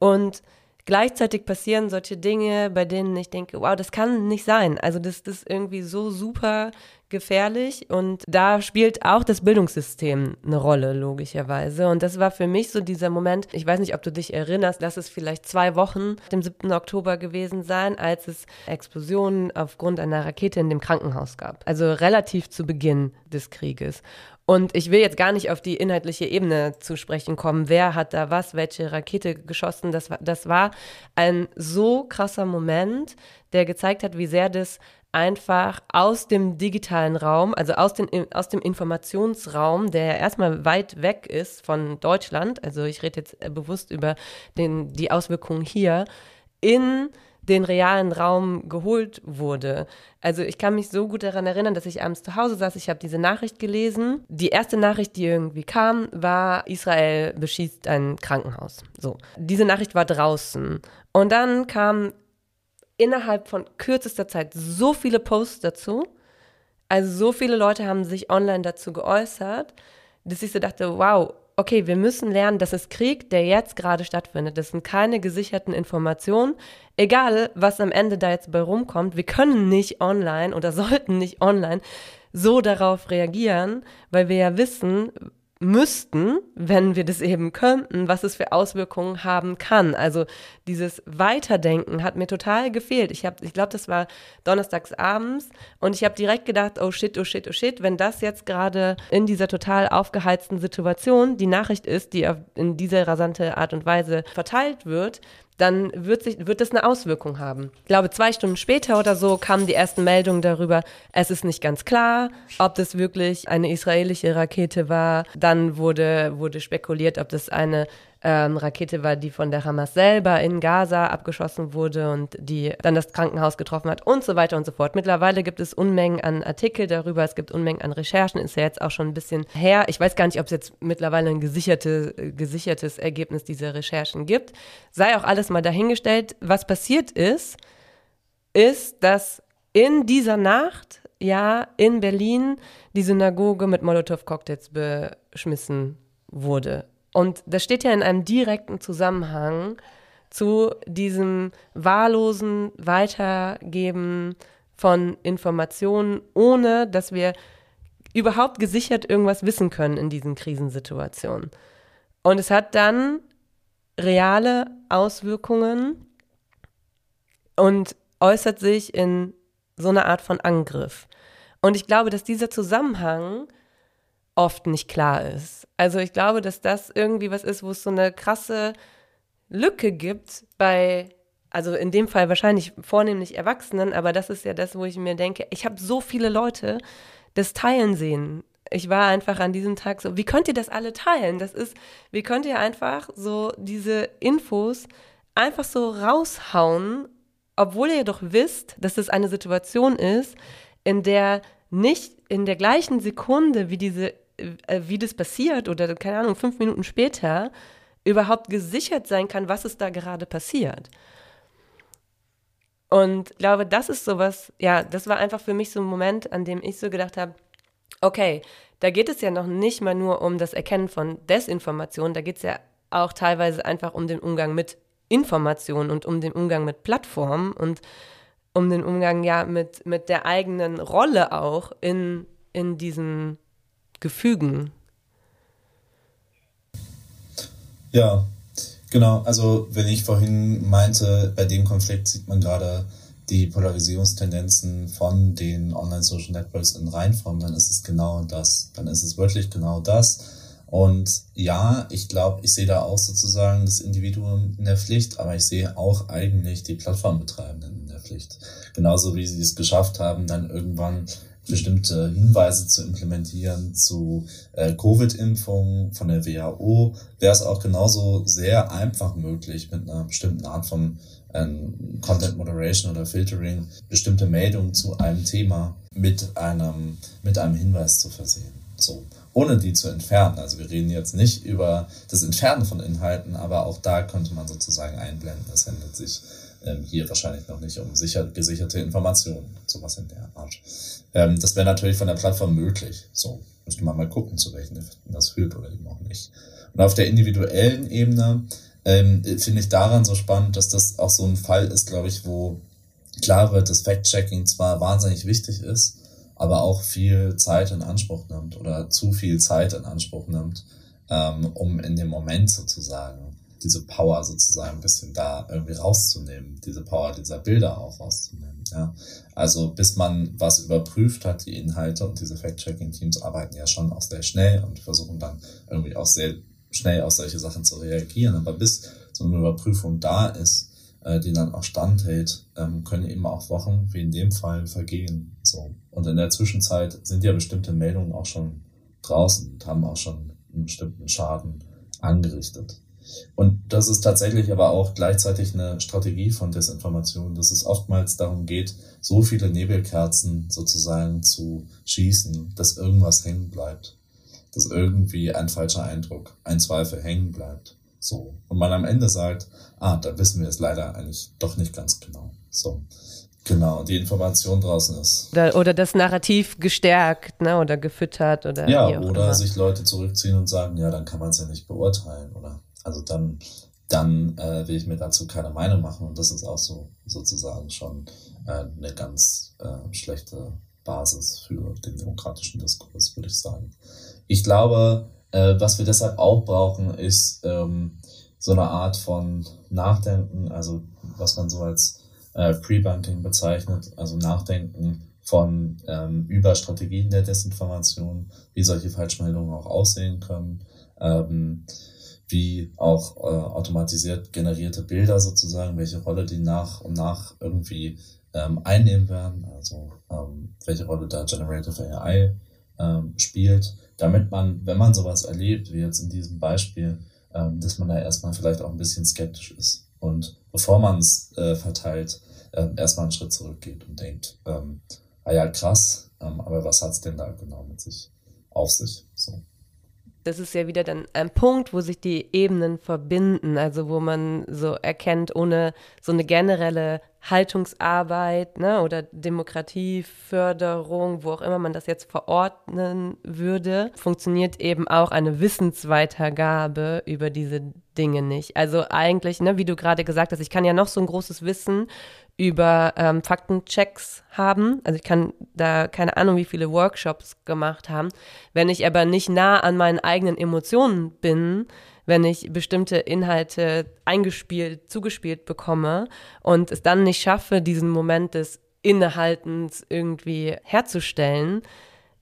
Und gleichzeitig passieren solche Dinge, bei denen ich denke, wow, das kann nicht sein. Also das, das ist irgendwie so super gefährlich und da spielt auch das Bildungssystem eine Rolle, logischerweise. Und das war für mich so dieser Moment, ich weiß nicht, ob du dich erinnerst, lass es vielleicht zwei Wochen dem 7. Oktober gewesen sein, als es Explosionen aufgrund einer Rakete in dem Krankenhaus gab. Also relativ zu Beginn des Krieges. Und ich will jetzt gar nicht auf die inhaltliche Ebene zu sprechen kommen. Wer hat da was, welche Rakete geschossen? Das war, das war ein so krasser Moment, der gezeigt hat, wie sehr das einfach aus dem digitalen Raum, also aus, den, aus dem Informationsraum, der erstmal weit weg ist von Deutschland, also ich rede jetzt bewusst über den, die Auswirkungen hier, in den realen Raum geholt wurde. Also ich kann mich so gut daran erinnern, dass ich abends zu Hause saß, ich habe diese Nachricht gelesen. Die erste Nachricht, die irgendwie kam, war, Israel beschießt ein Krankenhaus. So. Diese Nachricht war draußen. Und dann kam innerhalb von kürzester Zeit so viele Posts dazu. Also so viele Leute haben sich online dazu geäußert, dass ich so dachte, wow, okay, wir müssen lernen, das ist Krieg, der jetzt gerade stattfindet. Das sind keine gesicherten Informationen. Egal, was am Ende da jetzt bei rumkommt, wir können nicht online oder sollten nicht online so darauf reagieren, weil wir ja wissen, müssten, wenn wir das eben könnten, was es für Auswirkungen haben kann. Also dieses Weiterdenken hat mir total gefehlt. Ich, ich glaube, das war donnerstags abends und ich habe direkt gedacht, oh shit, oh shit, oh shit, wenn das jetzt gerade in dieser total aufgeheizten Situation die Nachricht ist, die in dieser rasante Art und Weise verteilt wird, dann wird, sich, wird das eine Auswirkung haben. Ich glaube, zwei Stunden später oder so kamen die ersten Meldungen darüber, es ist nicht ganz klar, ob das wirklich eine israelische Rakete war. Dann wurde, wurde spekuliert, ob das eine ähm, Rakete war, die von der Hamas selber in Gaza abgeschossen wurde und die dann das Krankenhaus getroffen hat und so weiter und so fort. Mittlerweile gibt es Unmengen an Artikel darüber, es gibt Unmengen an Recherchen, ist ja jetzt auch schon ein bisschen her. Ich weiß gar nicht, ob es jetzt mittlerweile ein gesicherte, gesichertes Ergebnis dieser Recherchen gibt. Sei auch alles mal dahingestellt. Was passiert ist, ist, dass in dieser Nacht ja in Berlin die Synagoge mit Molotow-Cocktails beschmissen wurde. Und das steht ja in einem direkten Zusammenhang zu diesem wahllosen Weitergeben von Informationen, ohne dass wir überhaupt gesichert irgendwas wissen können in diesen Krisensituationen. Und es hat dann reale Auswirkungen und äußert sich in so einer Art von Angriff. Und ich glaube, dass dieser Zusammenhang oft nicht klar ist. Also ich glaube, dass das irgendwie was ist, wo es so eine krasse Lücke gibt bei, also in dem Fall wahrscheinlich vornehmlich Erwachsenen, aber das ist ja das, wo ich mir denke, ich habe so viele Leute das teilen sehen. Ich war einfach an diesem Tag so, wie könnt ihr das alle teilen? Das ist, wie könnt ihr einfach so diese Infos einfach so raushauen, obwohl ihr doch wisst, dass das eine Situation ist, in der nicht in der gleichen Sekunde, wie diese äh, wie das passiert oder keine Ahnung, fünf Minuten später überhaupt gesichert sein kann, was ist da gerade passiert. Und ich glaube, das ist sowas, ja, das war einfach für mich so ein Moment, an dem ich so gedacht habe, okay, da geht es ja noch nicht mal nur um das Erkennen von Desinformation, da geht es ja auch teilweise einfach um den Umgang mit Informationen und um den Umgang mit Plattformen und um den Umgang ja mit, mit der eigenen Rolle auch in, in diesen Gefügen. Ja, genau. Also wenn ich vorhin meinte, bei dem Konflikt sieht man gerade die Polarisierungstendenzen von den Online-Social Networks in Reinform, dann ist es genau das. Dann ist es wirklich genau das. Und ja, ich glaube, ich sehe da auch sozusagen das Individuum in der Pflicht, aber ich sehe auch eigentlich die Plattformbetreibenden Pflicht. Genauso wie sie es geschafft haben, dann irgendwann bestimmte Hinweise zu implementieren zu äh, Covid-Impfungen von der WHO, wäre es auch genauso sehr einfach möglich, mit einer bestimmten Art von ähm, Content Moderation oder Filtering bestimmte Meldungen zu einem Thema mit einem, mit einem Hinweis zu versehen. So, ohne die zu entfernen. Also wir reden jetzt nicht über das Entfernen von Inhalten, aber auch da könnte man sozusagen einblenden. Es handelt sich ähm, hier wahrscheinlich noch nicht um sicher, gesicherte Informationen, sowas in der Art. Ähm, das wäre natürlich von der Plattform möglich. So, müsste man mal gucken, zu welchen Effekten das führt oder eben auch nicht. Und auf der individuellen Ebene ähm, finde ich daran so spannend, dass das auch so ein Fall ist, glaube ich, wo klar wird, dass Fact-Checking zwar wahnsinnig wichtig ist, aber auch viel Zeit in Anspruch nimmt oder zu viel Zeit in Anspruch nimmt, ähm, um in dem Moment sozusagen diese Power sozusagen ein bisschen da irgendwie rauszunehmen, diese Power dieser Bilder auch rauszunehmen. Ja. Also bis man was überprüft hat, die Inhalte und diese Fact-Checking-Teams arbeiten ja schon auch sehr schnell und versuchen dann irgendwie auch sehr schnell auf solche Sachen zu reagieren. Aber bis so eine Überprüfung da ist, äh, die dann auch standhält, ähm, können eben auch Wochen, wie in dem Fall, vergehen. So. Und in der Zwischenzeit sind ja bestimmte Meldungen auch schon draußen und haben auch schon einen bestimmten Schaden angerichtet. Und das ist tatsächlich aber auch gleichzeitig eine Strategie von Desinformation, dass es oftmals darum geht, so viele Nebelkerzen sozusagen zu schießen, dass irgendwas hängen bleibt. Dass irgendwie ein falscher Eindruck, ein Zweifel hängen bleibt. So. Und man am Ende sagt, ah, da wissen wir es leider eigentlich doch nicht ganz genau. So. Genau, die Information draußen ist. Oder, oder das Narrativ gestärkt, ne, oder gefüttert oder. Ja, oder immer. sich Leute zurückziehen und sagen, ja, dann kann man es ja nicht beurteilen, oder? Also dann, dann äh, will ich mir dazu keine Meinung machen und das ist auch so sozusagen schon äh, eine ganz äh, schlechte Basis für den demokratischen Diskurs, würde ich sagen. Ich glaube, äh, was wir deshalb auch brauchen, ist ähm, so eine Art von Nachdenken, also was man so als äh, Pre-Bunking bezeichnet, also Nachdenken von ähm, über Strategien der Desinformation, wie solche Falschmeldungen auch aussehen können, ähm, wie auch äh, automatisiert generierte Bilder sozusagen, welche Rolle die nach und nach irgendwie ähm, einnehmen werden, also ähm, welche Rolle da Generative AI ähm, spielt damit man, wenn man sowas erlebt, wie jetzt in diesem Beispiel, ähm, dass man da erstmal vielleicht auch ein bisschen skeptisch ist. Und bevor man es äh, verteilt, äh, erstmal einen Schritt zurückgeht und denkt, ähm, ah ja, krass, ähm, aber was hat es denn da genau mit sich auf sich? So das ist ja wieder dann ein Punkt, wo sich die Ebenen verbinden, also wo man so erkennt, ohne so eine generelle Haltungsarbeit ne, oder Demokratieförderung, wo auch immer man das jetzt verordnen würde, funktioniert eben auch eine Wissensweitergabe über diese Dinge nicht. Also eigentlich, ne, wie du gerade gesagt hast, ich kann ja noch so ein großes Wissen über ähm, Faktenchecks haben. Also ich kann da keine Ahnung, wie viele Workshops gemacht haben. Wenn ich aber nicht nah an meinen eigenen Emotionen bin, wenn ich bestimmte Inhalte eingespielt, zugespielt bekomme und es dann nicht schaffe, diesen Moment des Innehaltens irgendwie herzustellen,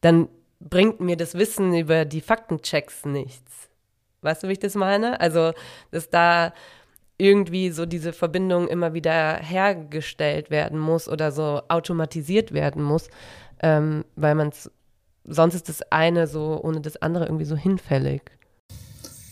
dann bringt mir das Wissen über die Faktenchecks nichts. Weißt du, wie ich das meine? Also, dass da irgendwie so diese Verbindung immer wieder hergestellt werden muss oder so automatisiert werden muss, ähm, weil man es, sonst ist das eine so ohne das andere irgendwie so hinfällig.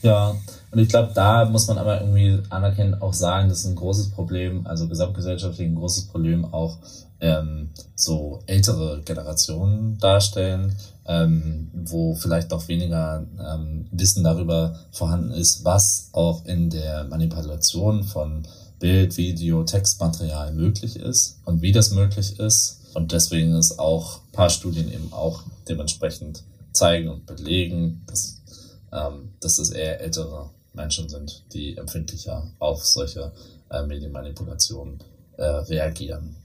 Ja, und ich glaube, da muss man aber irgendwie anerkennen, auch sagen, das ist ein großes Problem, also gesamtgesellschaftlich ein großes Problem auch ähm, so ältere Generationen darstellen, ähm, wo vielleicht noch weniger ähm, Wissen darüber vorhanden ist, was auch in der Manipulation von Bild, Video, Textmaterial möglich ist und wie das möglich ist. Und deswegen ist auch ein paar Studien eben auch dementsprechend zeigen und belegen, dass, ähm, dass es eher ältere Menschen sind, die empfindlicher auf solche äh, Medienmanipulationen äh, reagieren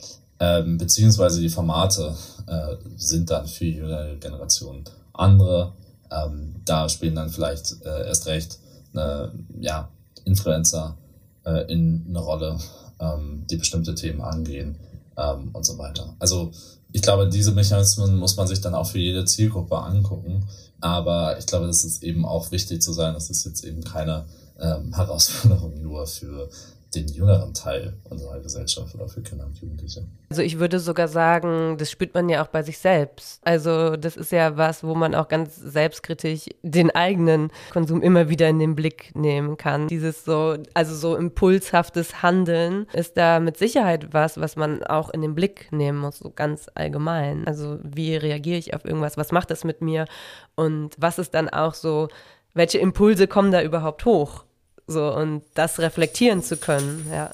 ähm, beziehungsweise die Formate äh, sind dann für die jüngere Generation andere. Ähm, da spielen dann vielleicht äh, erst recht eine, ja, Influencer äh, in eine Rolle, ähm, die bestimmte Themen angehen ähm, und so weiter. Also ich glaube, diese Mechanismen muss man sich dann auch für jede Zielgruppe angucken. Aber ich glaube, das ist eben auch wichtig zu sein, das ist jetzt eben keine ähm, Herausforderung nur für den jüngeren Teil unserer Gesellschaft oder für Kinder und Jugendliche. Also ich würde sogar sagen, das spürt man ja auch bei sich selbst. Also das ist ja was, wo man auch ganz selbstkritisch den eigenen Konsum immer wieder in den Blick nehmen kann. Dieses so, also so impulshaftes Handeln ist da mit Sicherheit was, was man auch in den Blick nehmen muss, so ganz allgemein. Also wie reagiere ich auf irgendwas? Was macht das mit mir? Und was ist dann auch so, welche Impulse kommen da überhaupt hoch? So, und das reflektieren zu können, ja.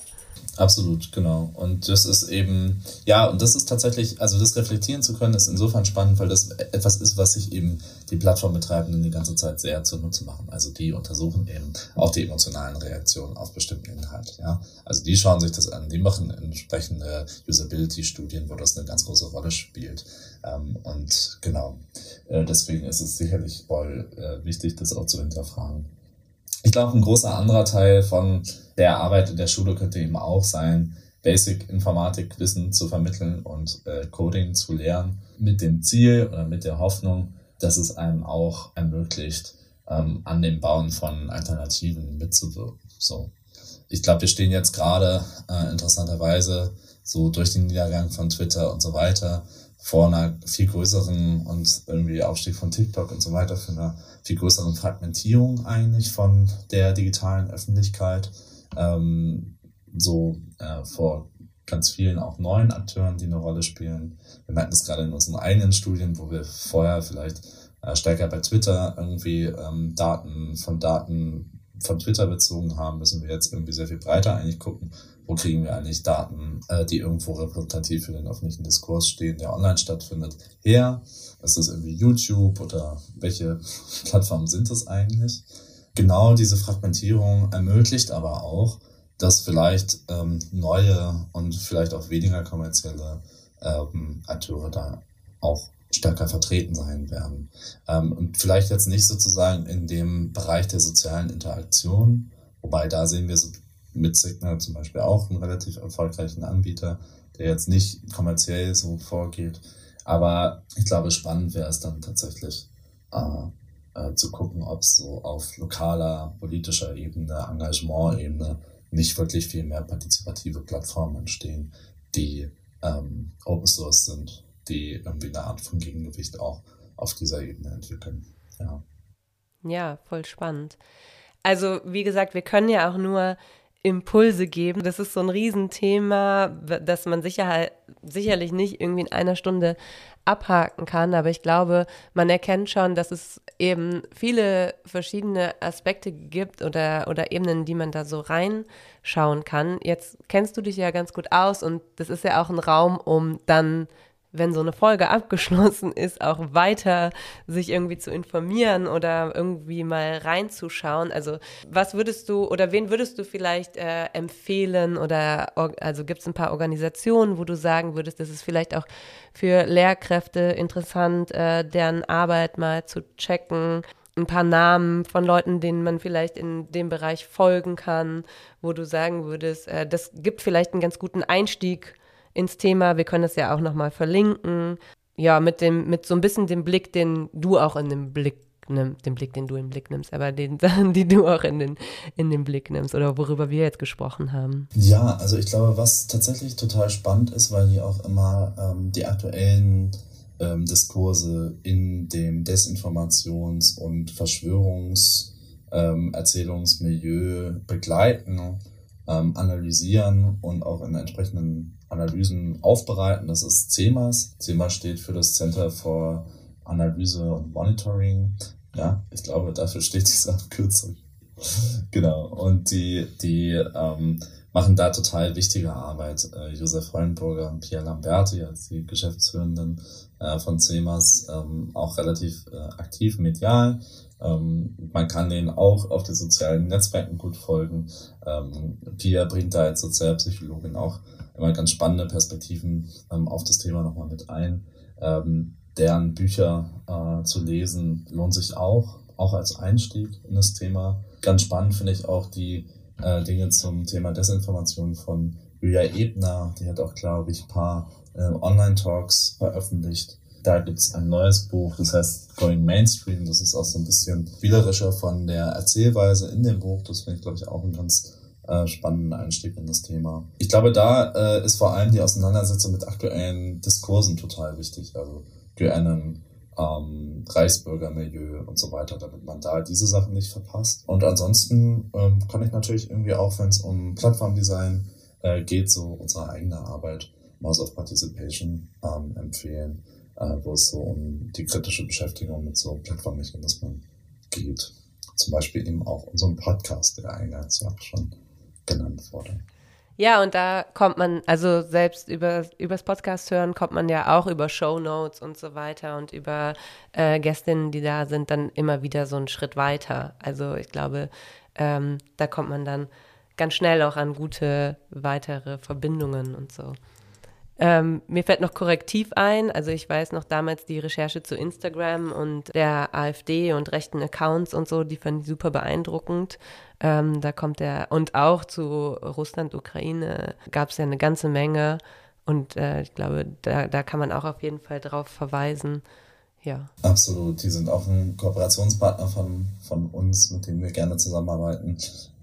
Absolut, genau. Und das ist eben, ja, und das ist tatsächlich, also das reflektieren zu können, ist insofern spannend, weil das etwas ist, was sich eben die Plattformbetreibenden die ganze Zeit sehr zunutze machen. Also die untersuchen eben auch die emotionalen Reaktionen auf bestimmten Inhalt, ja. Also die schauen sich das an, die machen entsprechende Usability-Studien, wo das eine ganz große Rolle spielt. Ähm, und genau, äh, deswegen ist es sicherlich voll äh, wichtig, das auch zu hinterfragen. Ich glaube, ein großer anderer Teil von der Arbeit in der Schule könnte eben auch sein, Basic-Informatik-Wissen zu vermitteln und äh, Coding zu lernen, mit dem Ziel oder mit der Hoffnung, dass es einem auch ermöglicht, ähm, an dem Bauen von Alternativen mitzuwirken. So. Ich glaube, wir stehen jetzt gerade äh, interessanterweise so durch den Niedergang von Twitter und so weiter vor einer viel größeren und irgendwie Aufstieg von TikTok und so weiter für eine viel größeren Fragmentierung eigentlich von der digitalen Öffentlichkeit. Ähm, so äh, vor ganz vielen auch neuen Akteuren, die eine Rolle spielen. Wir merken das gerade in unseren eigenen Studien, wo wir vorher vielleicht äh, stärker bei Twitter irgendwie ähm, Daten von Daten von Twitter bezogen haben, müssen wir jetzt irgendwie sehr viel breiter eigentlich gucken, wo kriegen wir eigentlich Daten, äh, die irgendwo repräsentativ für den öffentlichen Diskurs stehen, der online stattfindet, her? Ist das irgendwie YouTube oder welche Plattformen sind das eigentlich? Genau diese Fragmentierung ermöglicht aber auch, dass vielleicht ähm, neue und vielleicht auch weniger kommerzielle ähm, Akteure da auch stärker vertreten sein werden. Ähm, und vielleicht jetzt nicht sozusagen in dem Bereich der sozialen Interaktion, wobei da sehen wir so mit Signal zum Beispiel auch einen relativ erfolgreichen Anbieter, der jetzt nicht kommerziell so vorgeht. Aber ich glaube, spannend wäre es dann tatsächlich äh, äh, zu gucken, ob es so auf lokaler, politischer Ebene, Engagement-Ebene nicht wirklich viel mehr partizipative Plattformen entstehen, die ähm, Open Source sind, die irgendwie eine Art von Gegengewicht auch auf dieser Ebene entwickeln. Ja. Ja, voll spannend. Also, wie gesagt, wir können ja auch nur Impulse geben. Das ist so ein Riesenthema, das man sicher, sicherlich nicht irgendwie in einer Stunde abhaken kann. Aber ich glaube, man erkennt schon, dass es eben viele verschiedene Aspekte gibt oder, oder Ebenen, die man da so reinschauen kann. Jetzt kennst du dich ja ganz gut aus und das ist ja auch ein Raum, um dann wenn so eine Folge abgeschlossen ist, auch weiter sich irgendwie zu informieren oder irgendwie mal reinzuschauen. Also was würdest du oder wen würdest du vielleicht äh, empfehlen oder also gibt es ein paar Organisationen, wo du sagen würdest, das ist vielleicht auch für Lehrkräfte interessant, äh, deren Arbeit mal zu checken ein paar Namen von Leuten, denen man vielleicht in dem Bereich folgen kann, wo du sagen würdest, äh, das gibt vielleicht einen ganz guten Einstieg ins Thema. Wir können es ja auch nochmal verlinken. Ja, mit dem, mit so ein bisschen dem Blick, den du auch in den Blick nimmst, den Blick, den du den Blick nimmst, aber den Sachen, die du auch in den, in den Blick nimmst oder worüber wir jetzt gesprochen haben. Ja, also ich glaube, was tatsächlich total spannend ist, weil hier auch immer ähm, die aktuellen ähm, Diskurse in dem Desinformations- und Verschwörungserzählungsmilieu ähm, begleiten, ähm, analysieren und auch in entsprechenden Analysen aufbereiten. Das ist CEMAS. CEMAS steht für das Center for Analyse und Monitoring. Ja, ich glaube, dafür steht diese Abkürzung. genau. Und die, die ähm, machen da total wichtige Arbeit. Äh, Josef Hollenburger und Pierre Lamberti als die Geschäftsführenden äh, von CEMAS ähm, auch relativ äh, aktiv medial. Ähm, man kann denen auch auf den sozialen Netzwerken gut folgen. Ähm, Pia bringt da als Sozialpsychologin auch immer ganz spannende Perspektiven ähm, auf das Thema nochmal mit ein. Ähm, deren Bücher äh, zu lesen lohnt sich auch, auch als Einstieg in das Thema. Ganz spannend finde ich auch die äh, Dinge zum Thema Desinformation von Julia Ebner. Die hat auch, glaube ich, ein paar äh, Online-Talks veröffentlicht. Da gibt es ein neues Buch, das heißt Going Mainstream. Das ist auch so ein bisschen spielerischer von der Erzählweise in dem Buch. Das finde ich, glaube ich, auch ein ganz äh, spannenden Einstieg in das Thema. Ich glaube, da äh, ist vor allem die Auseinandersetzung mit aktuellen Diskursen total wichtig. Also QAnon, ähm, Reichsbürgermilieu und so weiter, damit man da diese Sachen nicht verpasst. Und ansonsten ähm, kann ich natürlich irgendwie auch, wenn es um Plattformdesign äh, geht, so unsere eigene Arbeit, Mouse of Participation, ähm, empfehlen, wo es so um die kritische Beschäftigung mit so Plattformmechanismen geht. Zum Beispiel eben auch unseren Podcast, der eingangs ja schon genannt wurde. Ja, und da kommt man, also selbst über, übers Podcast hören, kommt man ja auch über Show Notes und so weiter und über äh, Gästinnen, die da sind, dann immer wieder so einen Schritt weiter. Also ich glaube, ähm, da kommt man dann ganz schnell auch an gute weitere Verbindungen und so. Ähm, mir fällt noch Korrektiv ein. Also ich weiß noch damals die Recherche zu Instagram und der AfD und rechten Accounts und so, die fand ich super beeindruckend. Ähm, da kommt der, und auch zu Russland, Ukraine gab es ja eine ganze Menge. Und äh, ich glaube, da, da kann man auch auf jeden Fall drauf verweisen. Ja. Absolut. Die sind auch ein Kooperationspartner von, von uns, mit dem wir gerne zusammenarbeiten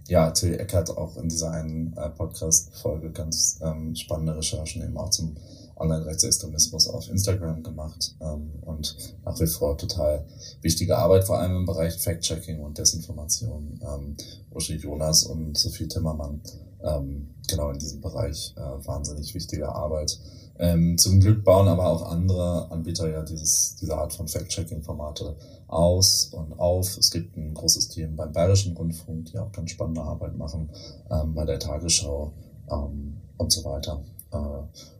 ja, Till Eckert auch in dieser einen äh, Podcast-Folge ganz ähm, spannende Recherchen eben auch zum Online-Rechtsextremismus auf Instagram gemacht ähm, und nach wie vor total wichtige Arbeit, vor allem im Bereich Fact-Checking und Desinformation. Ähm, Uschi Jonas und Sophie Timmermann, ähm, genau in diesem Bereich äh, wahnsinnig wichtige Arbeit. Ähm, zum Glück bauen aber auch andere Anbieter ja dieses, diese Art von Fact-Checking-Formate aus und auf. Es gibt ein großes Team beim Bayerischen Rundfunk, die auch ganz spannende Arbeit machen, ähm, bei der Tagesschau ähm, und so weiter. Äh,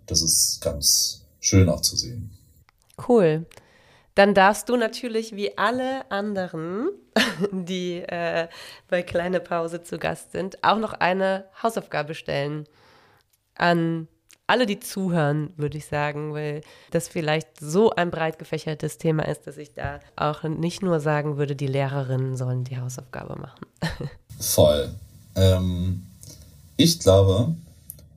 das ist ganz schön auch zu sehen. Cool. Dann darfst du natürlich wie alle anderen, die äh, bei Kleine Pause zu Gast sind, auch noch eine Hausaufgabe stellen an alle, die zuhören, würde ich sagen, weil das vielleicht so ein breit gefächertes Thema ist, dass ich da auch nicht nur sagen würde, die Lehrerinnen sollen die Hausaufgabe machen. Voll. Ähm, ich glaube,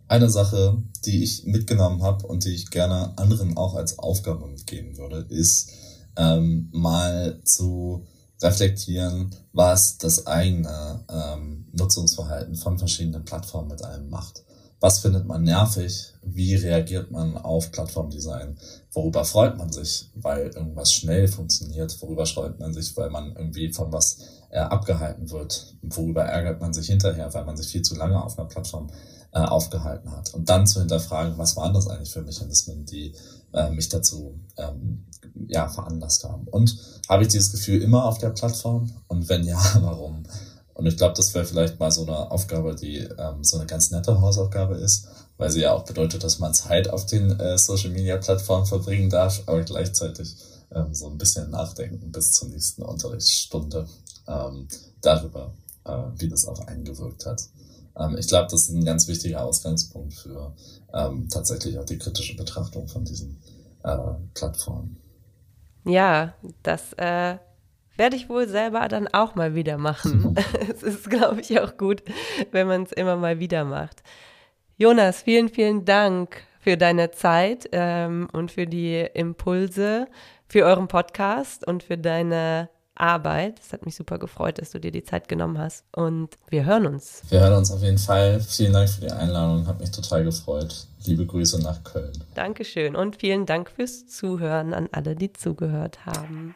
eine Sache, die ich mitgenommen habe und die ich gerne anderen auch als Aufgabe mitgeben würde, ist ähm, mal zu reflektieren, was das eigene ähm, Nutzungsverhalten von verschiedenen Plattformen mit einem macht was findet man nervig, wie reagiert man auf Plattformdesign, worüber freut man sich, weil irgendwas schnell funktioniert, worüber freut man sich, weil man irgendwie von was äh, abgehalten wird, worüber ärgert man sich hinterher, weil man sich viel zu lange auf einer Plattform äh, aufgehalten hat. Und dann zu hinterfragen, was waren das eigentlich für Mechanismen, die äh, mich dazu ähm, ja, veranlasst haben. Und habe ich dieses Gefühl immer auf der Plattform? Und wenn ja, warum? Und ich glaube, das wäre vielleicht mal so eine Aufgabe, die ähm, so eine ganz nette Hausaufgabe ist, weil sie ja auch bedeutet, dass man Zeit auf den äh, Social Media Plattformen verbringen darf, aber gleichzeitig ähm, so ein bisschen nachdenken bis zur nächsten Unterrichtsstunde ähm, darüber, äh, wie das auf einen gewirkt hat. Ähm, ich glaube, das ist ein ganz wichtiger Ausgangspunkt für ähm, tatsächlich auch die kritische Betrachtung von diesen äh, Plattformen. Ja, das äh, werde ich wohl selber dann auch mal wieder machen. es ist, glaube ich, auch gut, wenn man es immer mal wieder macht. Jonas, vielen, vielen Dank für deine Zeit ähm, und für die Impulse, für euren Podcast und für deine Arbeit. Es hat mich super gefreut, dass du dir die Zeit genommen hast. Und wir hören uns. Wir hören uns auf jeden Fall. Vielen Dank für die Einladung. Hat mich total gefreut. Liebe Grüße nach Köln. Dankeschön und vielen Dank fürs Zuhören an alle, die zugehört haben.